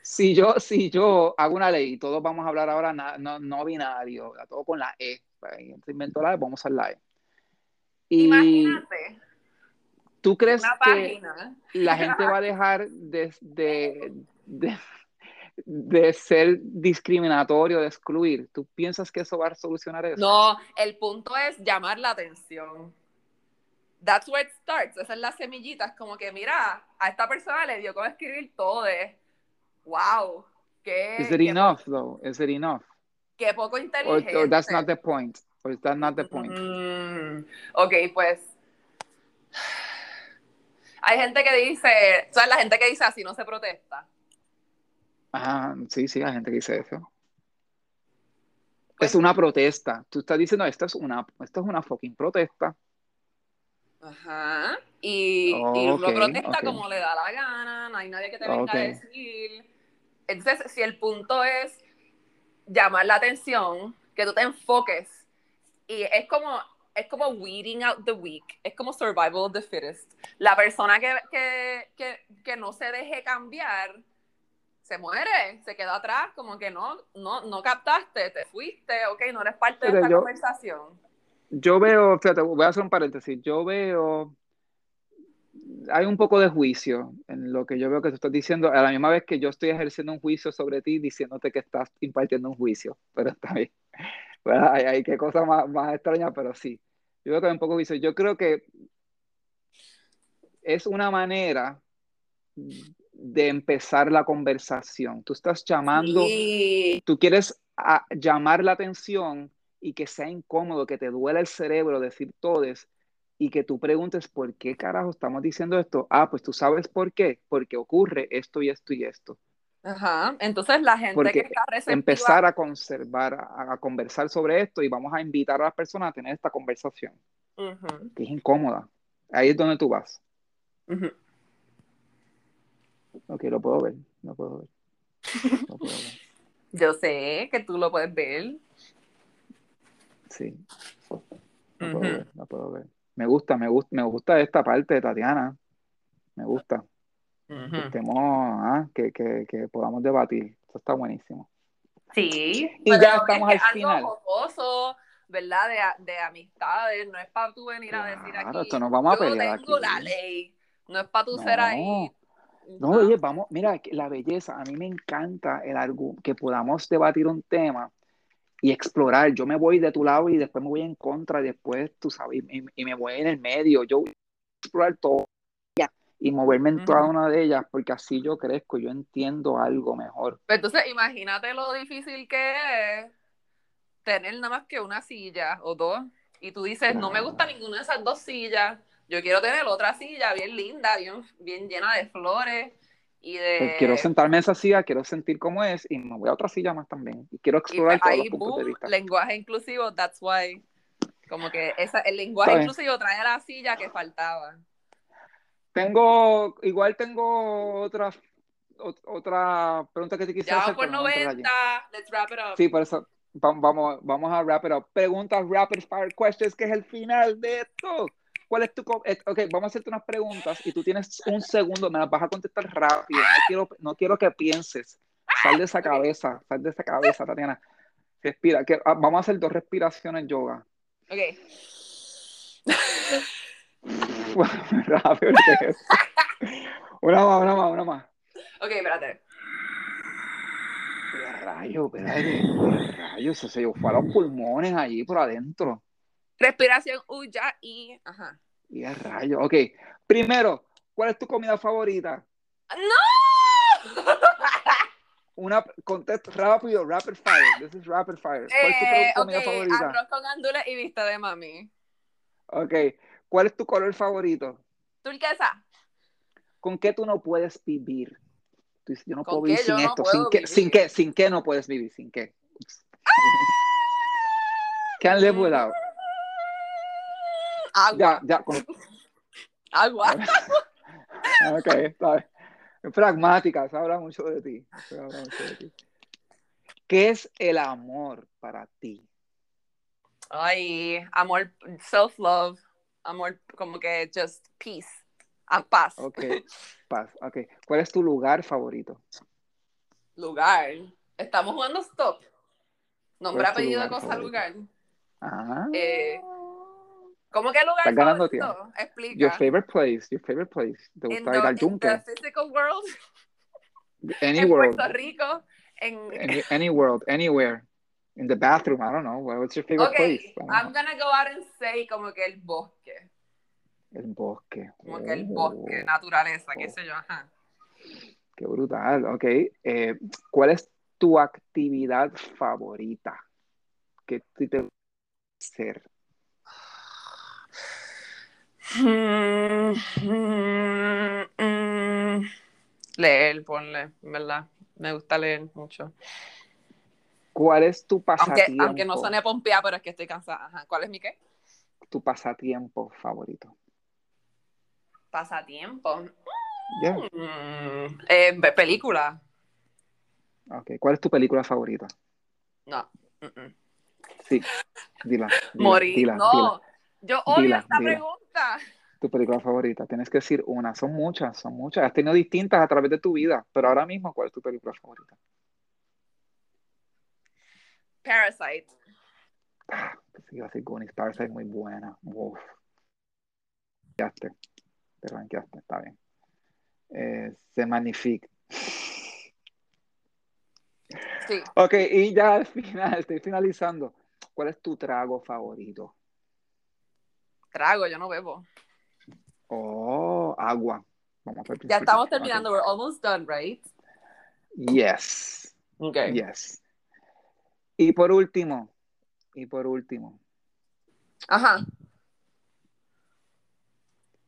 Si yo, si yo hago una ley, todos vamos a hablar ahora na- no, no binario, todo con la E. Se inventó la E, vamos a usar la E. Y Imagínate tú crees una que página. la gente va a dejar de, de, de, de ser discriminatorio, de excluir. ¿Tú piensas que eso va a solucionar eso? No, el punto es llamar la atención. That's where it starts. Esa es la semillita. Es como que, mira, a esta persona le dio con escribir todo de, wow, qué, Is it qué, enough, though? Is it enough? qué poco Or, inteligente. or that's not the point? Or is that not the point? Mm, ok, pues. Hay gente que dice, ¿sabes? La gente que dice así no se protesta. Ajá, sí, sí, hay gente que dice eso. Pues- es una protesta. Tú estás diciendo, esto es una, esto es una fucking protesta. Ajá. Y, Oh, y uno ok, protesta ok. como le da la gana, no hay nadie que te venga a decir. Entonces, si el punto es llamar la atención, que tú te enfoques, y es como, es como weeding out the weak, es como survival of the fittest. La persona que, que, que, que no se deje cambiar, se muere, se queda atrás, como que no, no, no captaste, te fuiste, ok, no eres parte de esta yo- conversación. Yo veo, fíjate, voy a hacer un paréntesis. Yo veo, hay un poco de juicio en lo que yo veo que tú estás diciendo, a la misma vez que yo estoy ejerciendo un juicio sobre ti, diciéndote que estás impartiendo un juicio. Pero está bien. Bueno, hay, hay qué cosa más, más extraña, pero sí. Yo veo que hay un poco de juicio. Yo creo que es una manera de empezar la conversación. Tú estás llamando Sí. tú quieres a- llamar la atención y que sea incómodo, que te duela el cerebro decir todes y que tú preguntes por qué carajo estamos diciendo esto. Ah, pues tú sabes por qué, porque ocurre esto y esto y esto. Ajá. Entonces la gente Porque que está receptiva. Empezar a conservar, a, a conversar sobre esto y vamos a invitar a las personas a tener esta conversación, Ujú, que es incómoda. Ahí es donde tú vas. ujú. Ok, lo puedo ver, lo puedo ver. Lo puedo ver. Yo sé que tú lo puedes ver. Sí, lo puedo ver, lo puedo ver. Me gusta, me gusta, me gusta esta parte de Tatiana. Me gusta. que, estemos, ah, que, que, que, podamos debatir. Eso está buenísimo. Sí. Y ya estamos al final. Jocoso, ¿verdad? De, de, amistades. No es para tú venir a decir aquí. Esto nos vamos a pelear tengo la ley. No es para tú ser ahí. No, oye, vamos, mira, la belleza, a mí me encanta el que podamos debatir un tema y explorar. Yo me voy de tu lado y después me voy en contra, y después, tú sabes, y, me voy en el medio. Yo voy a explorar todo y moverme en toda una de ellas, porque así yo crezco, yo entiendo algo mejor. Pero entonces, imagínate lo difícil que es tener nada más que una silla o dos, y tú dices, no me gusta ninguna de esas dos sillas, yo quiero tener otra silla bien linda, bien, bien llena de flores. Y de... Pues quiero sentarme en esa silla, quiero sentir cómo es y me voy a otra silla más también. Y quiero explorar todos los puntos de vista. lenguaje inclusivo, that's why. Como que esa, el lenguaje inclusivo trae a la silla que faltaba. Tengo, igual tengo otra, otra pregunta que te quisiera hacer. Ya por 90, let's wrap it up. Sí, por eso vamos, vamos a wrap it up. Preguntas rapid fire questions, que es el final de esto. ¿Cuál es tu... Eh, ok, vamos a hacerte unas preguntas y tú tienes un segundo, me las vas a contestar rápido. No quiero, no quiero que pienses. Sal de esa cabeza, sal de esa cabeza, Tatiana. Respira. Que, ah, vamos a hacer dos respiraciones yoga. Ok. rápido. una más, una más, una más. Ok, espérate. ¿Qué rayo, espérate? ¿Qué rayos? Se fue a los pulmones allí por adentro. Respiración huya y. Ajá. Y a rayo. Ok. Primero, ¿cuál es tu comida favorita? ¡No! Una contest rápido, rapid fire. This is rapid fire. ¿Cuál es tu eh, comida okay. favorita? Arroz con gandules y vista de mami. Ok. ¿Cuál es tu color favorito? Turquesa. ¿Con qué tú no puedes vivir? Tú dices, yo no puedo vivir sin esto. ¿Sin qué, ¿Sin qué? ¿Sin qué no puedes vivir? ¿Sin qué? Can't live without. Agua. Ya, ya. Agua. ok, está bien. Es pragmática, se habla mucho de ti. Habla mucho de ti. ¿Qué es el amor para ti? Ay, amor, self-love, amor como que just peace, a paz. Ok, paz, ok. ¿Cuál es tu lugar favorito? Lugar. Estamos jugando stop. Nombre, apellido, cosa, lugar. Ah. Eh, ¿Cómo que lugar Estás ganando favorito? tiempo. Explica. Your favorite place, your favorite place. ¿Te gusta ir al yunque? In the physical world. Any en world. Puerto Rico. En... Any, any world, anywhere. In the bathroom, I don't know. What's your favorite okay, place? I'm gonna go out and say como que el bosque. El bosque. Como que el bosque, naturaleza, qué sé yo, ajá. Qué brutal, ok. Eh, ¿Cuál es tu actividad favorita? ¿Qué te hacer? Leer, ponle, ¿verdad? Me gusta leer mucho. ¿Cuál es tu pasatiempo? Aunque, aunque no suene pompea, pero es que estoy cansada. Ajá. ¿Cuál es mi qué? Tu pasatiempo favorito. Pasatiempo. Yeah. Mm, eh, película. Ok. ¿Cuál es tu película favorita? No. Mm -mm. Sí. Dila. dila Morir. Dila, no. dila. Yo odio Dila, esta dila. pregunta. Tu película favorita. Tienes que decir una. Son muchas, son muchas. Has tenido distintas a través de tu vida. Pero ahora mismo, ¿cuál es tu película favorita? Parasite. Ah, pensé que iba a decir Goonies. Parasite muy buena. Uf. Ranqueaste. Te ranqueaste. Está bien. Eh, se magnifique. Sí. Ok, y ya al final, estoy finalizando. ¿Cuál es tu trago favorito? Trago, yo no bebo. Oh, agua. Vamos a Ya estamos terminando. We're almost done, right? Yes. Okay. Yes. Y por último, y por último, Ajá.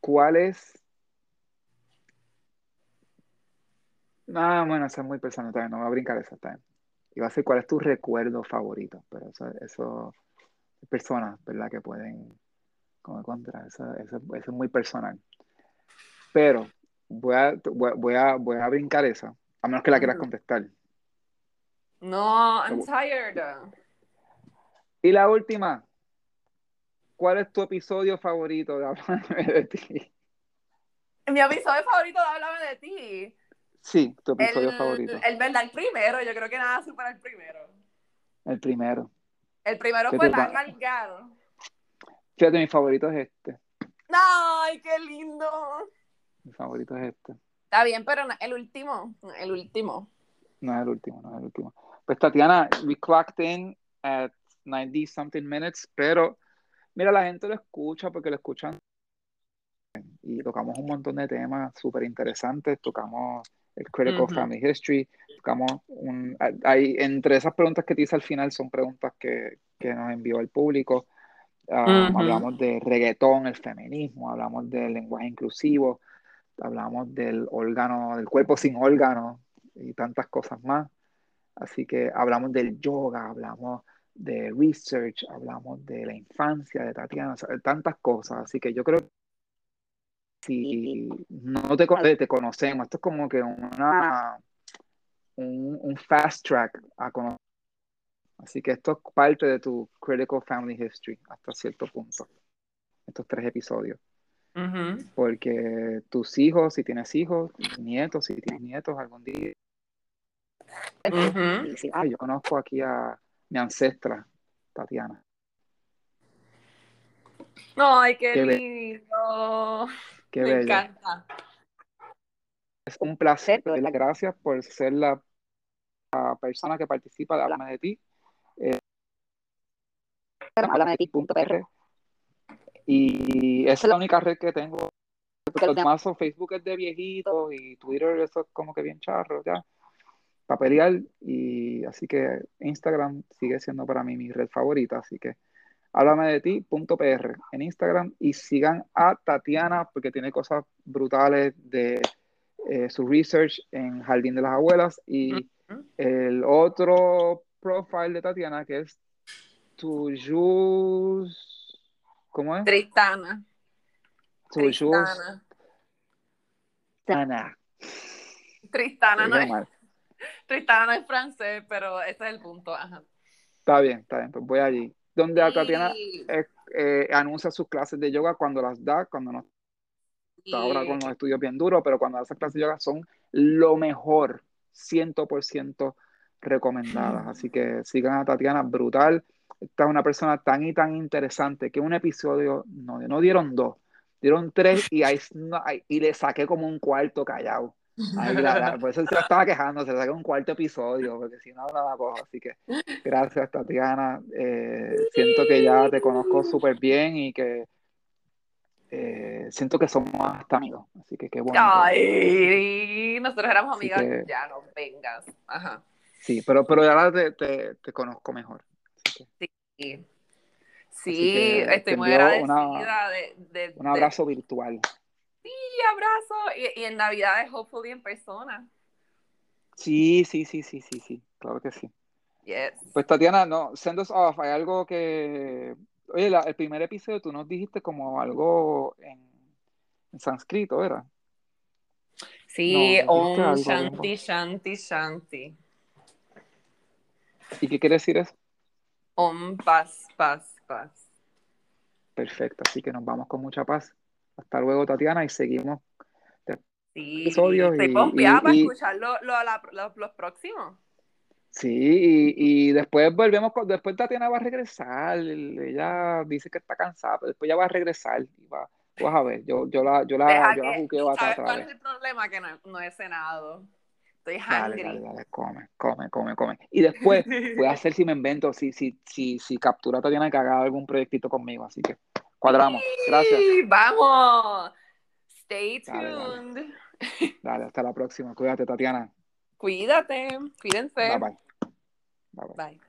¿cuál es? Ah, bueno, eso es muy personal también, no voy a brincar eso también. Iba a decir cuál es tu recuerdo favorito, pero eso, eso personas, ¿verdad? Que pueden como contra, eso, eso, eso es muy personal. Pero voy a, voy, a, voy a brincar esa, a menos que la quieras Ujú. contestar. No, I'm tired. Y la última, ¿cuál es tu episodio favorito de Háblame de ti? Mi episodio favorito de Háblame de ti. Sí, tu episodio favorito. El verdad, el primero, yo creo que nada supera el primero. El primero. El primero fue tan largado. Fíjate, mi favorito es este. ¡Ay, qué lindo! Mi favorito es este. Está bien, pero el último, el último. No es el último, no es el último. Pues Tatiana, we clocked in at 90 something minutes, pero mira, la gente lo escucha porque lo escuchan y tocamos un montón de temas súper interesantes, tocamos el Critical Family History, tocamos un, hay, entre esas preguntas que te hice al final son preguntas que, que nos envió el público, um, hablamos de reggaetón, el feminismo, hablamos del lenguaje inclusivo, hablamos del órgano, del cuerpo sin órgano y tantas cosas más. Así que hablamos del yoga, hablamos de research, hablamos de la infancia de Tatiana, tantas cosas. Así que yo creo que si no te, te conocemos, esto es como que una, un, fast track a conocer. Así que esto es parte de tu Critical Family History hasta cierto punto, estos tres episodios. Porque tus hijos, si tienes hijos, nietos, si tienes nietos algún día. yo conozco aquí a mi ancestra, Tatiana. Ay, qué, lindo. Me encanta. Es un placer, te doy las gracias por ser la, persona que participa de Háblame de ti. Eh, Háblame de ti.pr y esa es la única red que tengo. Los demás Facebook es de viejitos y Twitter eso es como que bien charro ya. Paperial y así que Instagram sigue siendo para mí mi red favorita, así que háblame de ti.pr en Instagram y sigan a Tatiana porque tiene cosas brutales de eh, su research en Jardín de las Abuelas y el otro profile de Tatiana que es Tuyus ¿Cómo es? Tristana. Tristana. Tristana. Tristana no es. Tristana no es francés, pero ese es el punto. Está bien, está bien. Pues voy allí. Donde Tatiana eh, eh, anuncia sus clases de yoga cuando las da, cuando no está ahora con los estudios bien duros, pero cuando da esas clases de yoga son lo mejor, 100% recomendadas. Así que sigan a Tatiana, brutal esta es una persona tan y tan interesante que un episodio, no, no dieron dos, dieron tres y, ahí, y le saqué como un cuarto callado. por eso se estaba quejando, se saqué un cuarto episodio, porque si no, nada cojo. Así que gracias, Tatiana. Eh, siento que ya te conozco súper bien y que eh, siento que somos hasta amigos. Así que qué bueno. Ay, nosotros éramos amigas, ya no vengas. Ajá. Sí, pero, pero ahora te, te, te conozco mejor. Sí. Sí, estoy muy agradecida de, Un abrazo virtual. Sí, abrazo. Y, en Navidad es hopefully en persona. Sí, sí, sí, sí, sí, sí. Claro que sí. Yes. Pues Tatiana, no, send us off. Hay algo que. Oye, el primer episodio tú nos dijiste como algo en, en sánscrito, ¿era? Sí, Om Shanti, Shanti, Shanti. ¿Y qué quiere decir eso? Om, paz, paz, paz. Perfecto, así que nos vamos con mucha paz. Hasta luego, Tatiana, y seguimos. Sí, episodios estoy pompeada para escuchar los próximos. Sí, y, después volvemos, con, después Tatiana va a regresar, ella dice que está cansada, pero después ya va a regresar y va, vas a ver, yo, yo la, yo la, yo la juqueo atrás. ¿Cuál es el problema? Que no, no he cenado. Estoy hungry. Dale, dale, come, come, come, come. Y después voy a hacer si me invento, si, si, si, si captura Tatiana que haga algún proyectito conmigo. Así que cuadramos. Gracias. Vamos. Stay tuned. Dale, hasta la próxima. Cuídate, Tatiana. Cuídate. Cuídense. bye. bye. bye.